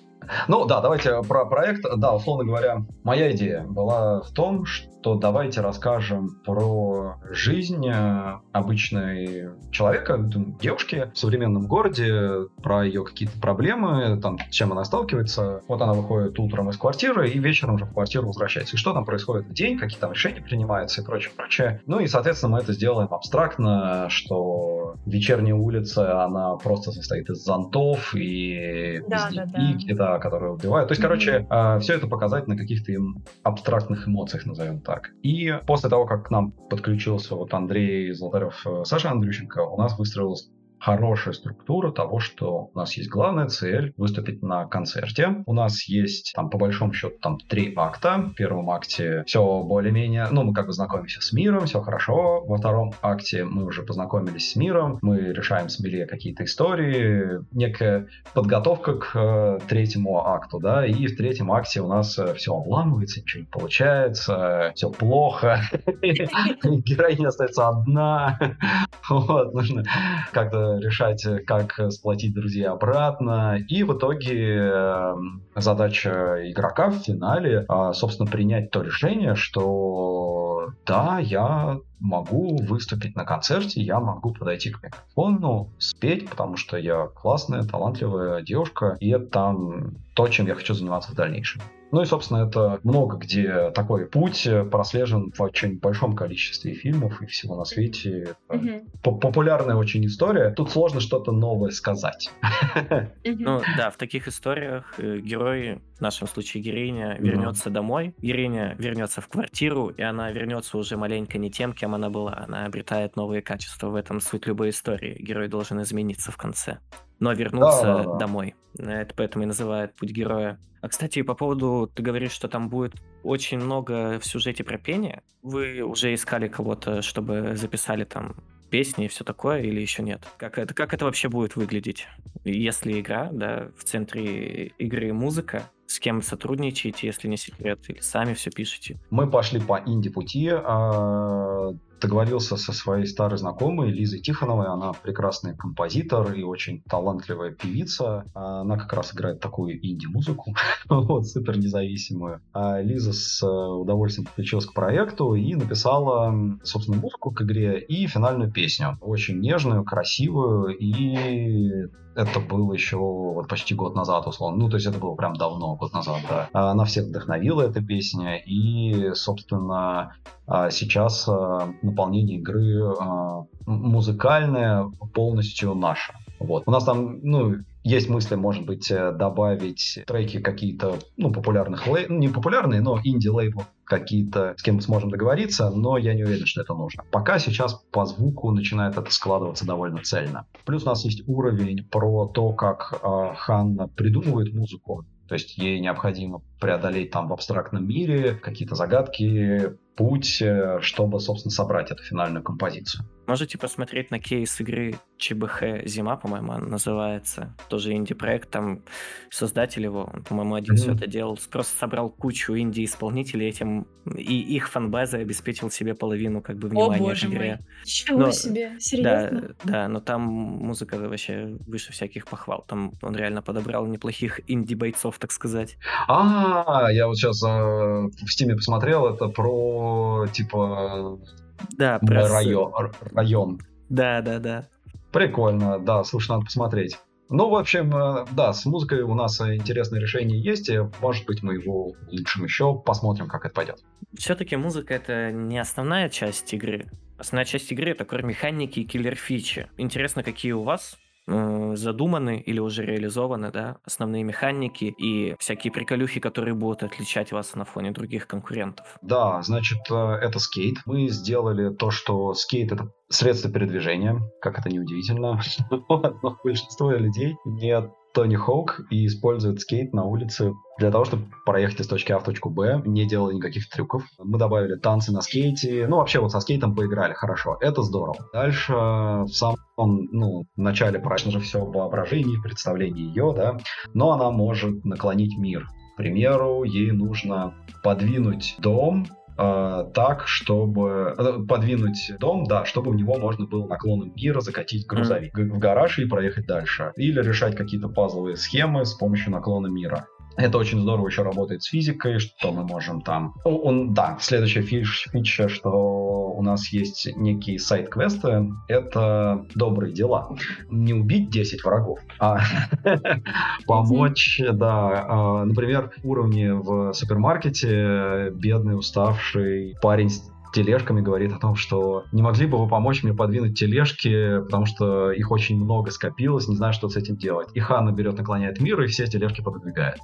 Ну да, давайте про проект. Да, условно говоря, моя идея была в том, что давайте расскажем про жизнь э, обычной человека, девушки в современном городе, про ее какие-то проблемы, там, чем она сталкивается. Вот она выходит утром из квартиры и вечером уже в квартиру возвращается. И что там происходит в день, какие там решения принимаются и прочее, прочее. Ну и, соответственно, мы это сделаем абстрактно, что вечерняя улица, она просто состоит из зонтов и да, да, да. да, которые убивают. То есть, короче, mm-hmm. А, все это показать на каких-то абстрактных эмоциях, назовем так. И после того, как к нам подключился вот Андрей Золотарев, э, Саша Андрющенко, у нас выстроилась хорошая структура того, что у нас есть главная цель выступить на концерте. У нас есть там по большому счету там три акта. В первом акте все более-менее, ну мы как бы знакомимся с миром, все хорошо. Во втором акте мы уже познакомились с миром, мы решаем с Мире какие-то истории, некая подготовка к э, третьему акту, да, и в третьем акте у нас э, все обламывается, ничего не получается, все плохо, <laughs> героиня остается одна, <laughs> вот, нужно как-то решать, э, как сплотить друзей обратно. И в итоге эм, задача игрока в финале, а, собственно, принять то решение, что да, я могу выступить на концерте, я могу подойти к микрофону, спеть, потому что я классная, талантливая девушка, и это там то, чем я хочу заниматься в дальнейшем. Ну и, собственно, это много где такой путь прослежен в очень большом количестве фильмов и всего на свете. Mm-hmm. Популярная очень история. Тут сложно что-то новое сказать. <laughs> Ну да, в таких историях э, герой, в нашем случае героиня, вернется домой. Героиня вернется в квартиру, и она вернется уже маленько не тем, кем она была. Она обретает новые качества. В этом суть любой истории. Герой должен измениться в конце но вернуться домой. Это поэтому и называют путь героя. А, кстати, по поводу, ты говоришь, что там будет очень много в сюжете про пение. Вы уже искали кого-то, чтобы записали там песни и все такое, или еще нет? Как это, как это вообще будет выглядеть? Если игра, да, в центре игры музыка, с кем сотрудничаете, если не секрет, или сами все пишете? Мы пошли по инди-пути. А, договорился со своей старой знакомой Лизой Тихоновой. Она прекрасный композитор и очень талантливая певица. Она как раз играет такую инди-музыку, <laughs> вот, супер независимую. А Лиза с э, удовольствием подключилась к проекту и написала, собственно, музыку к игре и финальную песню. Очень нежную, красивую и это было еще вот почти год назад, условно. Ну, то есть это было прям давно, год назад, да. Она всех вдохновила, эта песня, и, собственно, а, сейчас а, наполнение игры а, музыкальное полностью наше. Вот. У нас там, ну, есть мысли, может быть, э, добавить треки какие-то, ну, популярных лей... ну, не популярные, но инди-лейбл какие-то, с кем мы сможем договориться, но я не уверен, что это нужно. Пока сейчас по звуку начинает это складываться довольно цельно. Плюс у нас есть уровень про то, как э, Ханна придумывает музыку. То есть ей необходимо преодолеть там в абстрактном мире какие-то загадки, путь, э, чтобы, собственно, собрать эту финальную композицию. Можете посмотреть на кейс игры ЧБХ «Зима», по-моему, она называется. Тоже инди-проект, там создатель его, он, по-моему, один mm-hmm. все это делал. Просто собрал кучу инди-исполнителей этим, и их фанбазой обеспечил себе половину как бы внимания О, боже к игре. Мой. Чего но, себе, серьезно? Да, да, но там музыка вообще выше всяких похвал. Там он реально подобрал неплохих инди-бойцов, так сказать. А, я вот сейчас э, в Стиме посмотрел, это про, типа, да, про... Район, район. Да, да, да. Прикольно, да, слушай, надо посмотреть. Ну, в общем, э, да, с музыкой у нас интересное решение есть, и, может быть, мы его улучшим еще, посмотрим, как это пойдет. Все-таки музыка это не основная часть игры. Основная часть игры это кор механики и киллер-фичи. Интересно, какие у вас Э, задуманы или уже реализованы, да, основные механики и всякие приколюхи, которые будут отличать вас на фоне других конкурентов. Да, значит, э, это скейт. Мы сделали то, что скейт — это средство передвижения, как это неудивительно, <laughs> но большинство людей не Тони Хоук и использует скейт на улице для того, чтобы проехать из точки А в точку Б, не делая никаких трюков. Мы добавили танцы на скейте. Ну, вообще, вот со скейтом поиграли хорошо. Это здорово. Дальше в самом ну, в начале, конечно же, все в воображении, представлении ее, да, но она может наклонить мир. К примеру, ей нужно подвинуть дом э, так, чтобы э, подвинуть дом, да, чтобы в него можно было наклоном мира закатить грузовик mm. в гараж и проехать дальше. Или решать какие-то пазловые схемы с помощью наклона мира. Это очень здорово еще работает с физикой, что мы можем там... Ну, он, да, следующая фич, фича, что у нас есть некие сайт-квесты. Это добрые дела. Не убить 10 врагов, а <laughs> помочь, да. А, например, уровни в супермаркете бедный, уставший парень тележками говорит о том, что не могли бы вы помочь мне подвинуть тележки, потому что их очень много скопилось, не знаю, что с этим делать. И Ханна берет, наклоняет мир, и все тележки подвигает.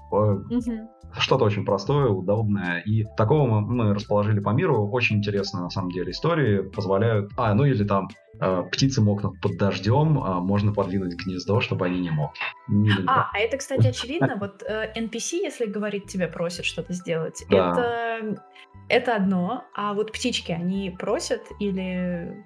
Что-то очень простое, удобное. И такого мы, мы расположили по миру. Очень интересные, на самом деле, истории. Позволяют... А, ну или там э, птицы мокнут под дождем, э, можно подвинуть гнездо, чтобы они не мокли. А, а это, кстати, очевидно. Вот э, NPC, если говорит, тебе просит что-то сделать, это это одно, а вот птички, они просят или...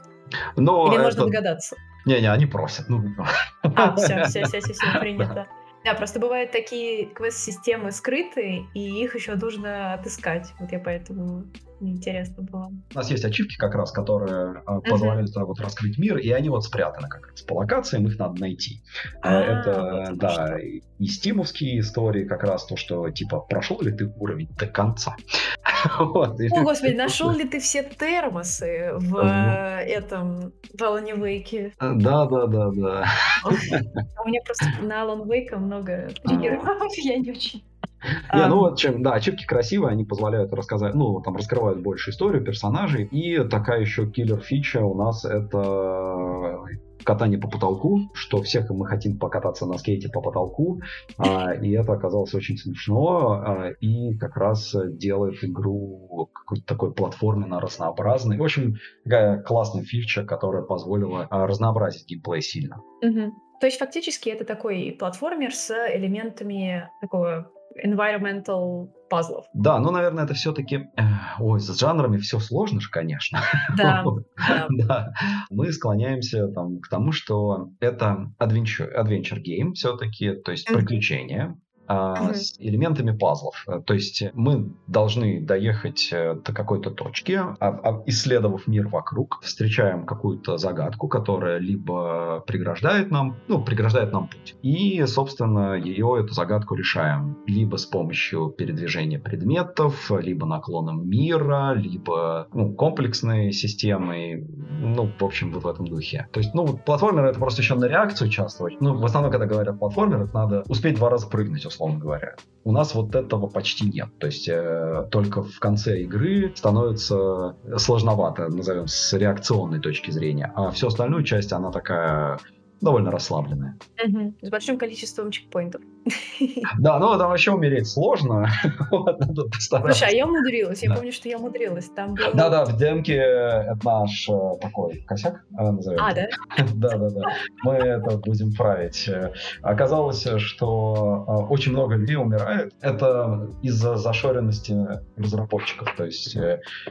Но или это... можно догадаться? Не-не, они просят. Ну... <laughs> А, все, все, все, все, все <laughs> принято. Да, просто бывают такие квест-системы скрытые, и их еще нужно отыскать. Вот я поэтому интересно было. У нас есть ачивки как раз, которые uh-huh. позволяют вот раскрыть мир, и они вот спрятаны как раз по локациям, их надо найти. А, это, вот да, и стимовские истории как раз то, что типа прошел ли ты уровень до конца. <laughs> вот, О, господи, нашел ли ты все термосы в uh-huh. этом в Alan Wake? Да, да, да, да. У меня просто на Alan Wake много <laughs> триггеров, <laughs> я не очень не, ну вот чем, да, ачивки красивые, они позволяют рассказать, ну, там раскрывают больше историю персонажей. И такая еще киллер-фича у нас это катание по потолку, что всех мы хотим покататься на скейте по потолку, а, и это оказалось очень смешно, а, и как раз делает игру какой-то такой платформенно разнообразной. В общем, такая классная фича, которая позволила а, разнообразить геймплей сильно. Угу. То есть фактически это такой платформер с элементами такого environmental пазлов. Да, ну, наверное, это все-таки... Э, ой, с жанрами все сложно же, конечно. <laughs> Да. <laughs> да. Мы склоняемся там, к тому, что это adventure, adventure game все-таки, то есть угу. с элементами пазлов. Э, то есть мы должны доехать э, до какой-то точки, а, а, исследовав мир вокруг, встречаем какую-то загадку, которая либо преграждает нам, ну, преграждает нам путь. И, собственно, ее, эту загадку решаем либо с помощью передвижения предметов, либо наклоном мира, либо ну, комплексной системой, ну, в общем, вот в этом духе. То есть, ну, платформер это просто еще на реакцию участвовать. Ну, в основном, когда говорят платформер, это надо успеть два раза прыгнуть, условно говоря. У нас вот этого почти нет. То есть э, только в конце игры становится сложновато, назовем, с реакционной точки зрения. А всю остальную часть, она такая довольно расслабленная. Угу. С большим количеством чекпоинтов. <laughs> Да, ну там вообще умереть сложно. <laughs> Надо Слушай, а я умудрилась. Я помню, что я умудрилась. Там было... Да, да, в демке это наш э, такой косяк, э, назовем. А, да? <laughs> Да, да, да. Мы это будем править. Оказалось, что э, очень много людей умирает. Это из-за зашоренности разработчиков. То есть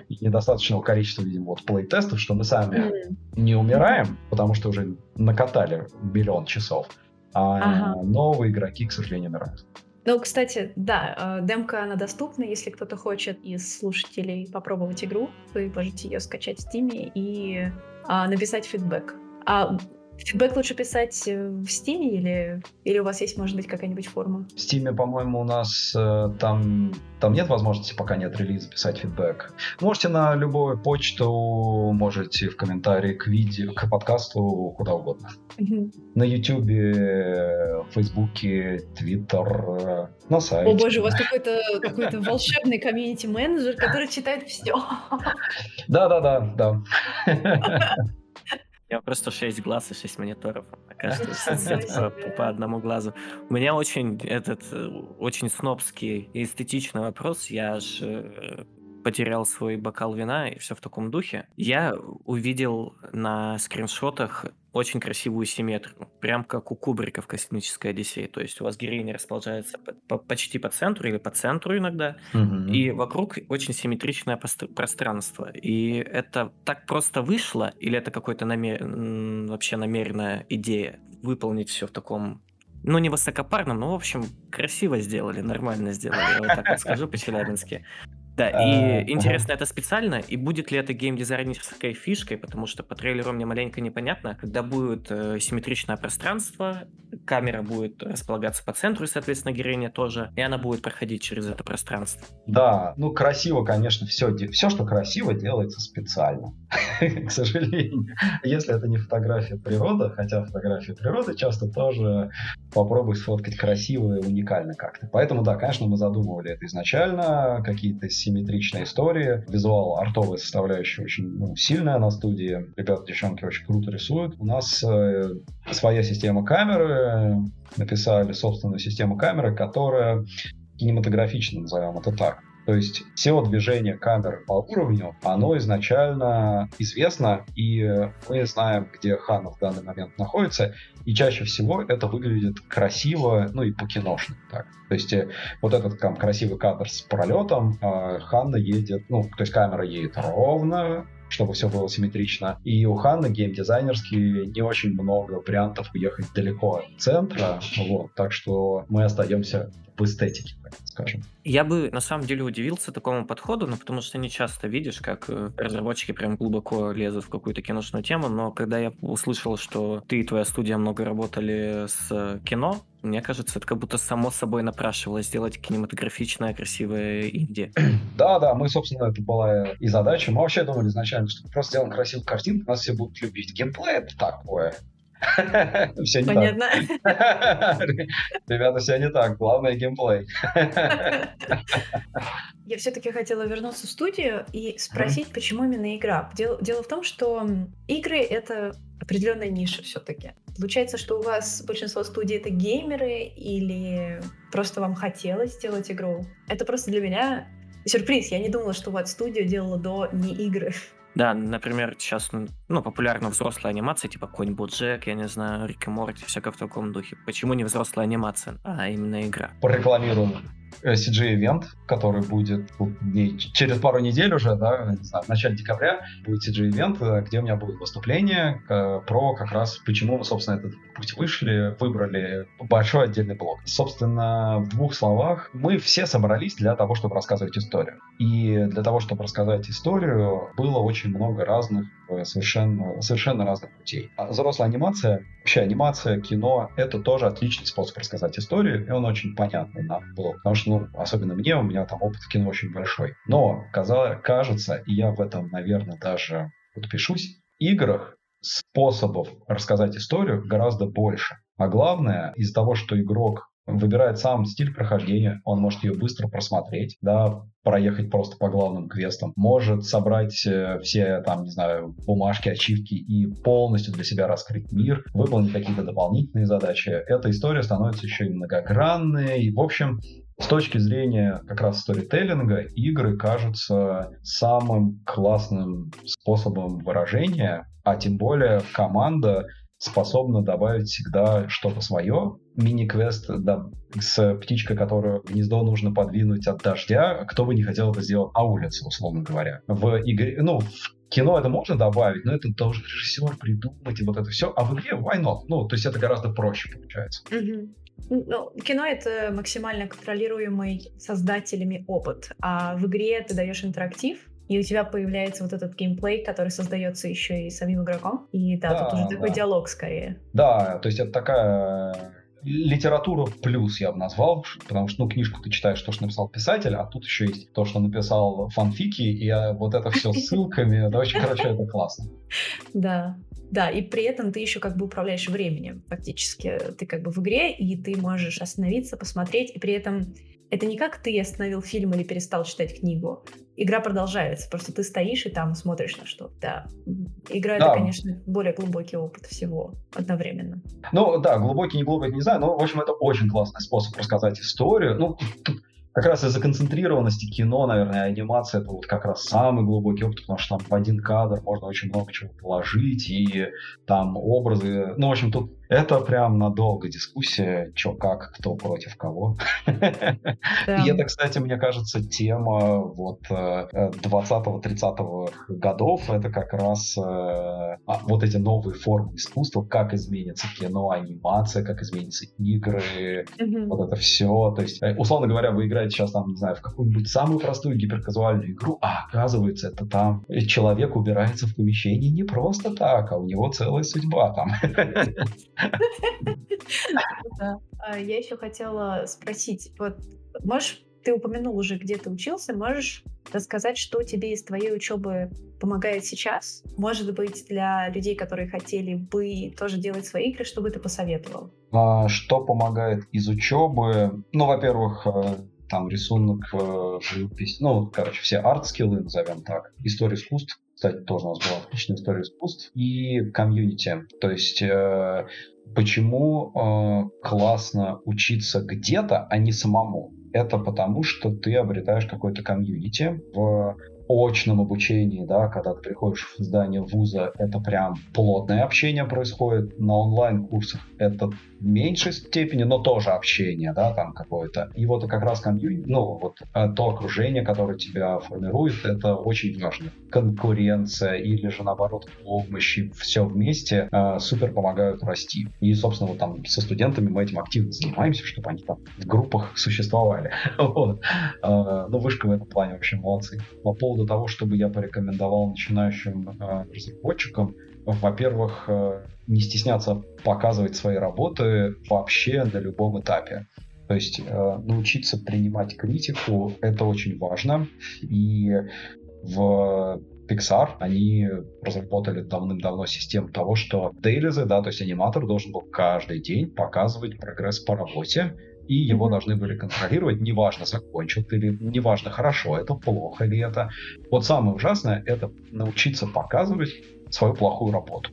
недостаточного количества, видимо, вот плей-тестов, что мы сами не умираем, потому что уже накатали миллион часов. А ага. новые игроки, к сожалению, умирают. Ну, кстати, да, э, демка, она доступна. Если кто-то хочет из слушателей попробовать игру, вы можете ее скачать в Steam и а, написать фидбэк. А Фидбэк лучше писать э, в Steam или, или у вас есть, может быть, какая-нибудь форма? В Steam, по-моему, у нас э, там, там нет возможности, пока нет релиза, писать фидбэк. Можете на любую почту, можете в комментарии к видео, к подкасту, куда угодно. На в Фейсбуке, Твиттер, на сайте. О боже, у вас <laughs> какой-то какой волшебный комьюнити-менеджер, который читает все. Да-да-да, да. <laughs> Я просто 6 глаз и 6 мониторов. Кажется, <laughs> по, по одному глазу. У меня очень этот э, очень снобский и эстетичный вопрос. Я же э, потерял свой бокал вина и все в таком духе. Я увидел на скриншотах очень красивую симметрию, прям как у Кубрика в «Космической Одиссее». То есть у вас героиня расположается по, по, почти по центру или по центру иногда, угу. и вокруг очень симметричное пространство. И это так просто вышло, или это какой-то намер... вообще намеренная идея выполнить все в таком ну, не высокопарном, но, в общем, красиво сделали, нормально сделали, я вот так вот скажу по-челябински. Да, и интересно, это специально, и будет ли это геймдизайнерской фишкой, потому что по трейлеру мне маленько непонятно, когда будет э, симметричное пространство, камера будет располагаться по центру, и, соответственно, героиня тоже, и она будет проходить через это пространство. Да, ну красиво, конечно, все, все, что красиво, делается специально, <laughs> к сожалению. Если это не фотография природы, хотя фотография природы часто тоже попробуй сфоткать красиво и уникально как-то. Поэтому, да, конечно, мы задумывали это изначально, какие-то симметричная история. Визуал, артовая составляющая очень ну, сильная на студии. Ребята, девчонки очень круто рисуют. У нас э, своя система камеры. Написали собственную систему камеры, которая кинематографична, назовем это так. То есть все движение камеры по уровню, оно изначально известно, и мы знаем, где Хана в данный момент находится, и чаще всего это выглядит красиво, ну и по-киношно. Так. То есть э, вот этот там красивый кадр с пролетом, э, Ханна едет, ну, то есть камера едет ровно, чтобы все было симметрично. И у Ханны геймдизайнерски не очень много вариантов уехать далеко от центра, вот, так что мы остаемся в эстетике, скажем. Я бы на самом деле удивился такому подходу, ну, потому что не часто видишь, как э, разработчики прям глубоко лезут в какую-то киношную тему, но когда я услышал, что ты и твоя студия много работали с кино, мне кажется, это как будто само собой напрашивалось сделать кинематографичное, красивое инди. <clears throat> Да, да, мы, собственно, это была и задача. Мы вообще думали изначально, что просто сделаем красивую картинку, нас все будут любить. Геймплей это такое. Все не Понятно. так. <laughs> Ребята, все не так. Главное геймплей. <laughs> Я все-таки хотела вернуться в студию и спросить, mm-hmm. почему именно игра. Дело, дело в том, что игры это определенная ниша все-таки. Получается, что у вас большинство студий это геймеры или просто вам хотелось сделать игру? Это просто для меня сюрприз. Я не думала, что вот студию делала до не игры. Да, например, сейчас ну, популярна взрослая анимация, типа Конь Боджек, я не знаю, Рик и Морти, всякое в таком духе. Почему не взрослая анимация, а именно игра? Порекламируем CG-эвент, который будет дней, через пару недель уже, да, не знаю, в начале декабря будет CG-эвент, э, где у меня будет выступление э, про как раз почему мы, собственно, этот путь вышли, выбрали большой отдельный блок. Собственно, в двух словах, мы все собрались для того, чтобы рассказывать историю. И для того, чтобы рассказать историю, было очень много разных, э, совершенно, совершенно разных путей. А взрослая анимация, вообще анимация, кино, это тоже отличный способ рассказать историю, и он очень понятный нам был. Потому что, ну, особенно мне, у меня там опыт в кино очень большой. Но, кажется, и я в этом, наверное, даже подпишусь, играх способов рассказать историю гораздо больше. А главное, из-за того, что игрок выбирает сам стиль прохождения, он может ее быстро просмотреть, да, проехать просто по главным квестам, может собрать э, все, там, не знаю, бумажки, ачивки и полностью для себя раскрыть мир, выполнить какие-то дополнительные задачи. Эта история становится еще и многогранной, и, в общем, с точки зрения как раз сторителлинга, игры кажутся самым классным способом выражения, а тем более команда способна добавить всегда что-то свое. Мини-квест да, с птичкой, которую гнездо нужно подвинуть от дождя. Кто бы не хотел это сделать на улице, условно говоря. В игре, ну, в кино это можно добавить, но это должен режиссер придумать и вот это все. А в игре why not? Ну, то есть это гораздо проще получается. Mm-hmm. Ну, кино это максимально контролируемый создателями опыт, а в игре ты даешь интерактив, и у тебя появляется вот этот геймплей, который создается еще и самим игроком. И да, да тут уже да. такой диалог скорее. Да, то есть это такая литература плюс я бы назвал, потому что, ну, книжку ты читаешь то, что написал писатель, а тут еще есть то, что написал фанфики, и вот это все <laughs> ссылками, это очень, короче, это классно. Да, да, и при этом ты еще как бы управляешь временем фактически. Ты как бы в игре, и ты можешь остановиться, посмотреть, и при этом это не как ты остановил фильм или перестал читать книгу. Игра продолжается, просто ты стоишь и там смотришь на что. Да, игра да. это, конечно, более глубокий опыт всего одновременно. Ну да, глубокий, не глубокий, не знаю, но в общем это очень классный способ рассказать историю. Ну, <laughs> как раз из-за концентрированности кино, наверное, анимация это вот как раз самый глубокий опыт, потому что там в один кадр можно очень много чего положить, и там образы. Ну, в общем, тут это прям надолго дискуссия, что как, кто против кого. И это, кстати, мне кажется, тема вот 20-30 э, годов, это как раз э, а, вот эти новые формы искусства, как изменится кино, анимация, как изменятся игры, вот это все. То есть, э, условно говоря, вы играете сейчас там, не знаю, в какую-нибудь самую простую гиперказуальную игру, а оказывается, это там человек убирается в помещении не просто так, а у него целая судьба там. <laughs> А, я еще хотела спросить, вот можешь ты упомянул уже, где ты учился, можешь рассказать, что тебе из твоей учебы помогает сейчас? Может быть, для людей, которые хотели бы тоже делать свои игры, что бы ты посоветовал? А, что помогает из учебы? Ну, во-первых, э, там рисунок, э, живопись, ну, короче, все арт-скиллы, назовем так, история искусств, кстати, тоже у нас была отличная история искусств, и комьюнити. То есть э, Почему э, классно учиться где-то, а не самому? Это потому, что ты обретаешь какой-то комьюнити в очном обучении, да, когда ты приходишь в здание вуза, это прям плотное общение происходит. На онлайн-курсах это меньшей степени, но тоже общение, да, там какое-то. И вот как раз комьюнити, ну, вот э, то окружение, которое тебя формирует, это очень важно. Конкуренция или же, наоборот, помощь, все вместе э, супер помогают расти. И, собственно, вот там со студентами мы этим активно занимаемся, чтобы они там в группах существовали. <laughs> вот. э, ну, вышка в этом плане вообще молодцы. По поводу того, чтобы я порекомендовал начинающим э, разработчикам, во-первых, э, не стесняться показывать свои работы вообще на любом этапе. То есть э, научиться принимать критику это очень важно. И в Pixar, они разработали давным-давно систему того, что дейлизы, да, то есть аниматор должен был каждый день показывать прогресс по работе, и его должны были контролировать, неважно, закончил ты или неважно, хорошо это, плохо ли это. Вот самое ужасное — это научиться показывать свою плохую работу,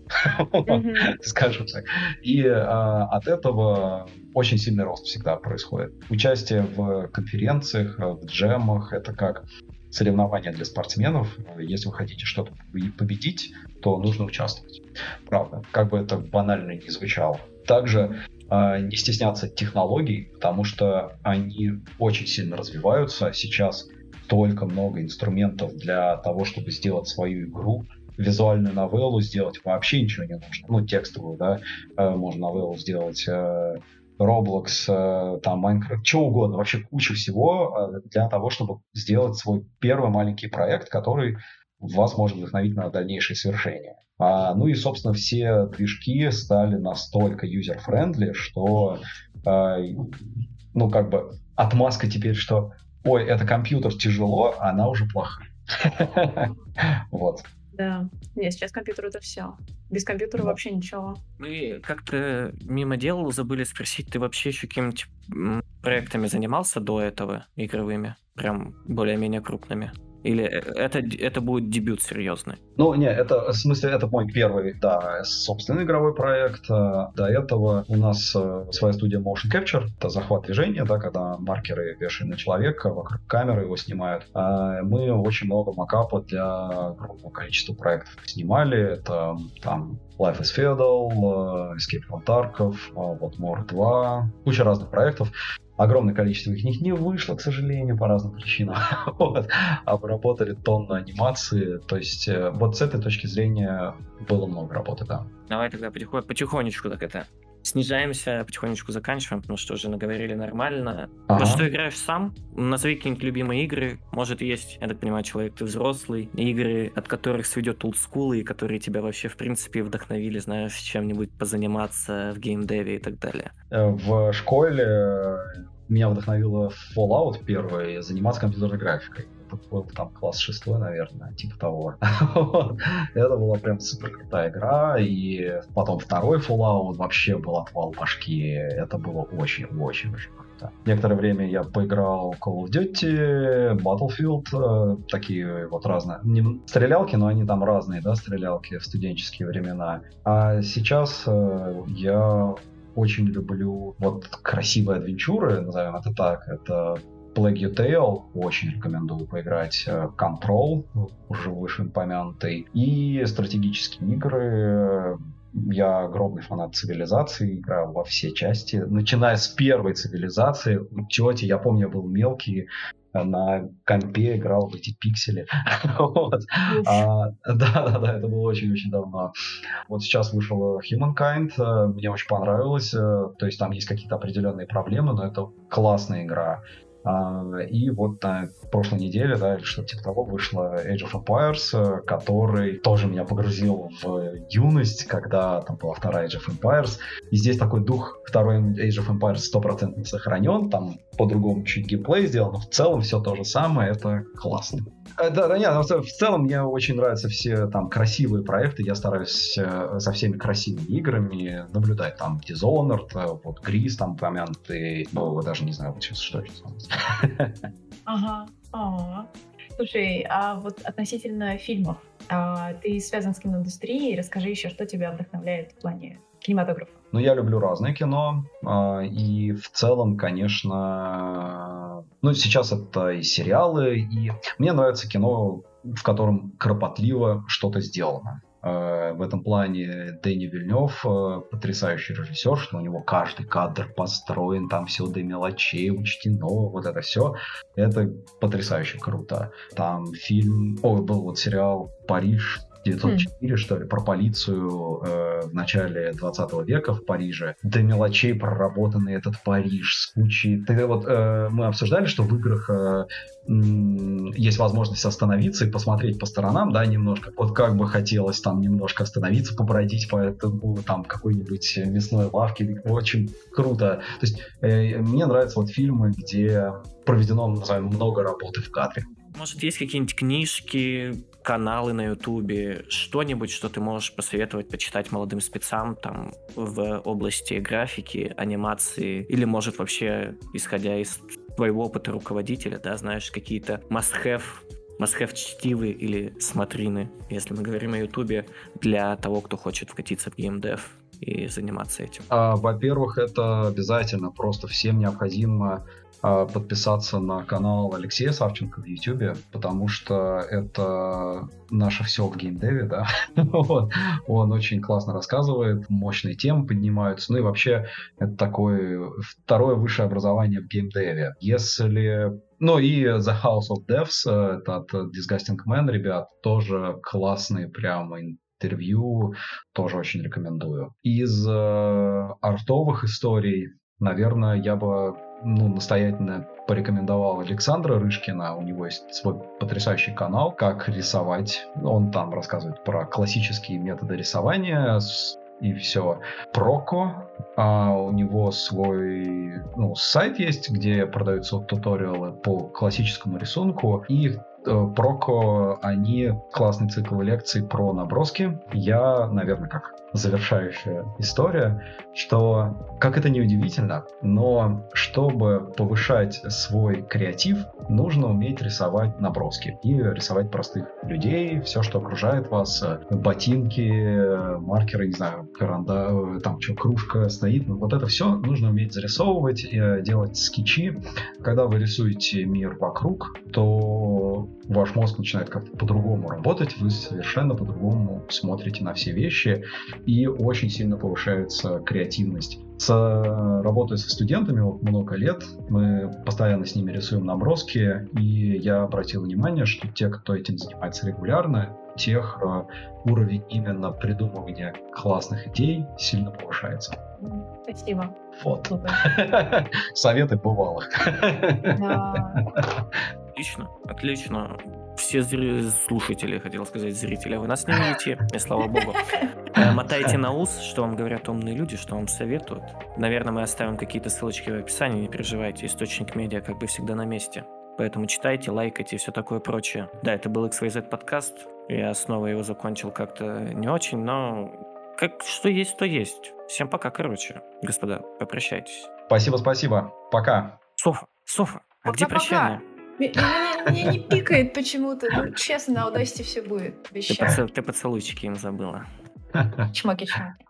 <laughs> скажем так. И а, от этого очень сильный рост всегда происходит. Участие в конференциях, в джемах, это как соревнования для спортсменов. Если вы хотите что-то победить, то нужно участвовать. Правда, как бы это банально не звучало. Также э, не стесняться технологий, потому что они очень сильно развиваются. Сейчас столько много инструментов для того, чтобы сделать свою игру, визуальную новеллу сделать вообще ничего не нужно. Ну, текстовую, да, э, можно новеллу сделать, э, Roblox, э, там, Minecraft, что угодно, вообще куча всего для того, чтобы сделать свой первый маленький проект, который вас может вдохновить на дальнейшее свершение. А, ну и, собственно, все движки стали настолько user-friendly, что, а, ну, как бы, отмазка теперь, что, ой, это компьютер тяжело, она уже плохая. <laughs> Вот. Да. Нет, сейчас компьютер это все. Без компьютера да. вообще ничего. Мы как-то мимо дела забыли спросить, ты вообще еще какими-то проектами занимался до этого игровыми? Прям более-менее крупными? Или э, это, это будет дебют серьезный? Ну, не, это, в смысле, это мой первый, да, собственный игровой проект. А до этого у нас э, своя студия Motion Capture, это захват движения, да, когда маркеры вешают на человека, вокруг камеры его снимают. А мы очень много макапа для огромного количества проектов снимали. Это там Life is Feudal, э, Escape from Tarkov, вот More 2, куча разных проектов. Огромное количество их них не вышло, к сожалению, по разным причинам. <laughs> вот. Обработали тонну анимации. То есть э, вот с этой точки зрения было много работы, да. Давай тогда потихонечку, потихонечку так это снижаемся, потихонечку заканчиваем, потому что уже наговорили нормально. Ага. Во что играешь сам? Назови какие-нибудь любимые игры. Может, есть, я так понимаю, человек, ты взрослый. Игры, от которых сведет олдскулы, и которые тебя вообще, в принципе, вдохновили, знаешь, чем-нибудь позаниматься в геймдеве и так далее. Э, в школе э, меня вдохновило Fallout первый, заниматься компьютерной графикой был там класс шестой, наверное, типа того. <laughs> Это была прям супер крутая игра, и потом второй Fallout вообще был отвал башки. Это было очень-очень-очень круто. Некоторое время я поиграл Call of Duty, Battlefield, э, такие вот разные. Не стрелялки, но они там разные, да, стрелялки в студенческие времена. А сейчас э, я очень люблю вот красивые адвенчуры, назовем это так. Это Plague You Tale, очень рекомендую поиграть. Control, уже выше упомянутый. И стратегические игры я огромный фанат цивилизации, играл во все части, начиная с первой цивилизации. У тети, я помню, я был мелкий, на компе играл в эти пиксели. <laughs> вот. а, да, да, да, это было очень-очень давно. Вот сейчас вышел Humankind, э, мне очень понравилось. Э, то есть там есть какие-то определенные проблемы, но это классная игра. А, и вот на прошлой неделе, да, или что-то типа того, вышла Age of Empires, э, который тоже меня погрузил в юность, когда там была вторая Age of Empires. И здесь такой дух второй Age of Empires стопроцентно сохранен, там по-другому чуть геймплей сделан, но в целом все то же самое, это классно. Э, да, да, нет, в целом мне очень нравятся все там красивые проекты. Я стараюсь э, со всеми красивыми играми наблюдать. Там Dishonored, э, вот Грис там упомянутый. Ну, даже не знаю, вот сейчас что это. Ага. А-а-а. Слушай, а вот относительно фильмов, а, ты связан с киноиндустрией, расскажи еще, что тебя вдохновляет в плане кинематографа. Ну, я люблю разное кино, а, и в целом, конечно, ну, сейчас это и сериалы, и мне нравится кино, в котором кропотливо что-то сделано. А, в этом плане Дэнни Вильнев а, потрясающий режиссер, что у него каждый кадр построен, там все до мелочей учтено, вот это все. Это потрясающе круто. Там фильм, ой, был вот сериал «Париж», 904, mm. что ли, про полицию э, в начале 20 века в Париже. До мелочей проработанный этот Париж с кучей... Ты, вот, э, мы обсуждали, что в играх э, есть возможность остановиться и посмотреть по сторонам, да, немножко. Вот как бы хотелось там немножко остановиться, побродить по этому, там, какой-нибудь мясной лавке. Очень круто. То есть э, мне нравятся вот фильмы, где проведено, назовем, много работы в кадре. Может, есть какие-нибудь книжки, каналы на Ютубе, что-нибудь, что ты можешь посоветовать почитать молодым спецам там в области графики, анимации, или может вообще, исходя из твоего опыта руководителя, да, знаешь, какие-то must-have must-have чтивы или смотрины, если мы говорим о Ютубе, для того, кто хочет вкатиться в геймдев и заниматься этим? А, во-первых, это обязательно. Просто всем необходимо подписаться на канал Алексея Савченко в YouTube, потому что это наше все в геймдеве, да. <laughs> вот. Он очень классно рассказывает, мощные темы поднимаются. Ну и вообще это такое второе высшее образование в геймдеве. Если ну и The House of Devs, э, это от Disgusting Man, ребят, тоже классные прямо интервью, тоже очень рекомендую. Из э, артовых историй, наверное, я бы ну, настоятельно порекомендовал Александра Рышкина. У него есть свой потрясающий канал «Как рисовать». Он там рассказывает про классические методы рисования и все. Проко, а у него свой ну, сайт есть, где продаются туториалы по классическому рисунку. И Э, Проко, они классный цикл лекций про наброски. Я, наверное, как завершающая история, что, как это не удивительно, но чтобы повышать свой креатив, нужно уметь рисовать наброски и рисовать простых людей, все, что окружает вас, ботинки, маркеры, не знаю, каранда, там что, кружка стоит, ну, вот это все нужно уметь зарисовывать, делать скетчи. Когда вы рисуете мир вокруг, то ваш мозг начинает как-то по-другому работать, вы совершенно по-другому смотрите на все вещи, и очень сильно повышается креативность. С, работая со студентами вот много лет, мы постоянно с ними рисуем наброски, и я обратил внимание, что те, кто этим занимается регулярно, тех э, уровень именно придумывания классных идей сильно повышается. Спасибо. Вот. <laughs> Советы бывалых. <laughs> Отлично, отлично. Все зри... слушатели, хотел сказать, зрители, вы нас не видите, и слава богу. Э, мотайте на ус, что вам говорят умные люди, что вам советуют. Наверное, мы оставим какие-то ссылочки в описании, не переживайте, источник медиа как бы всегда на месте. Поэтому читайте, лайкайте и все такое прочее. Да, это был XYZ подкаст. Я снова его закончил как-то не очень, но как что есть, то есть. Всем пока, короче. Господа, попрощайтесь. Спасибо, спасибо. Пока. Софа, Софа, а пока, где прощание? Мне не пикает почему-то. Ну, честно, на удачи все будет. Ты, поцелуйчики им забыла. <laughs> Чмоки-чмоки.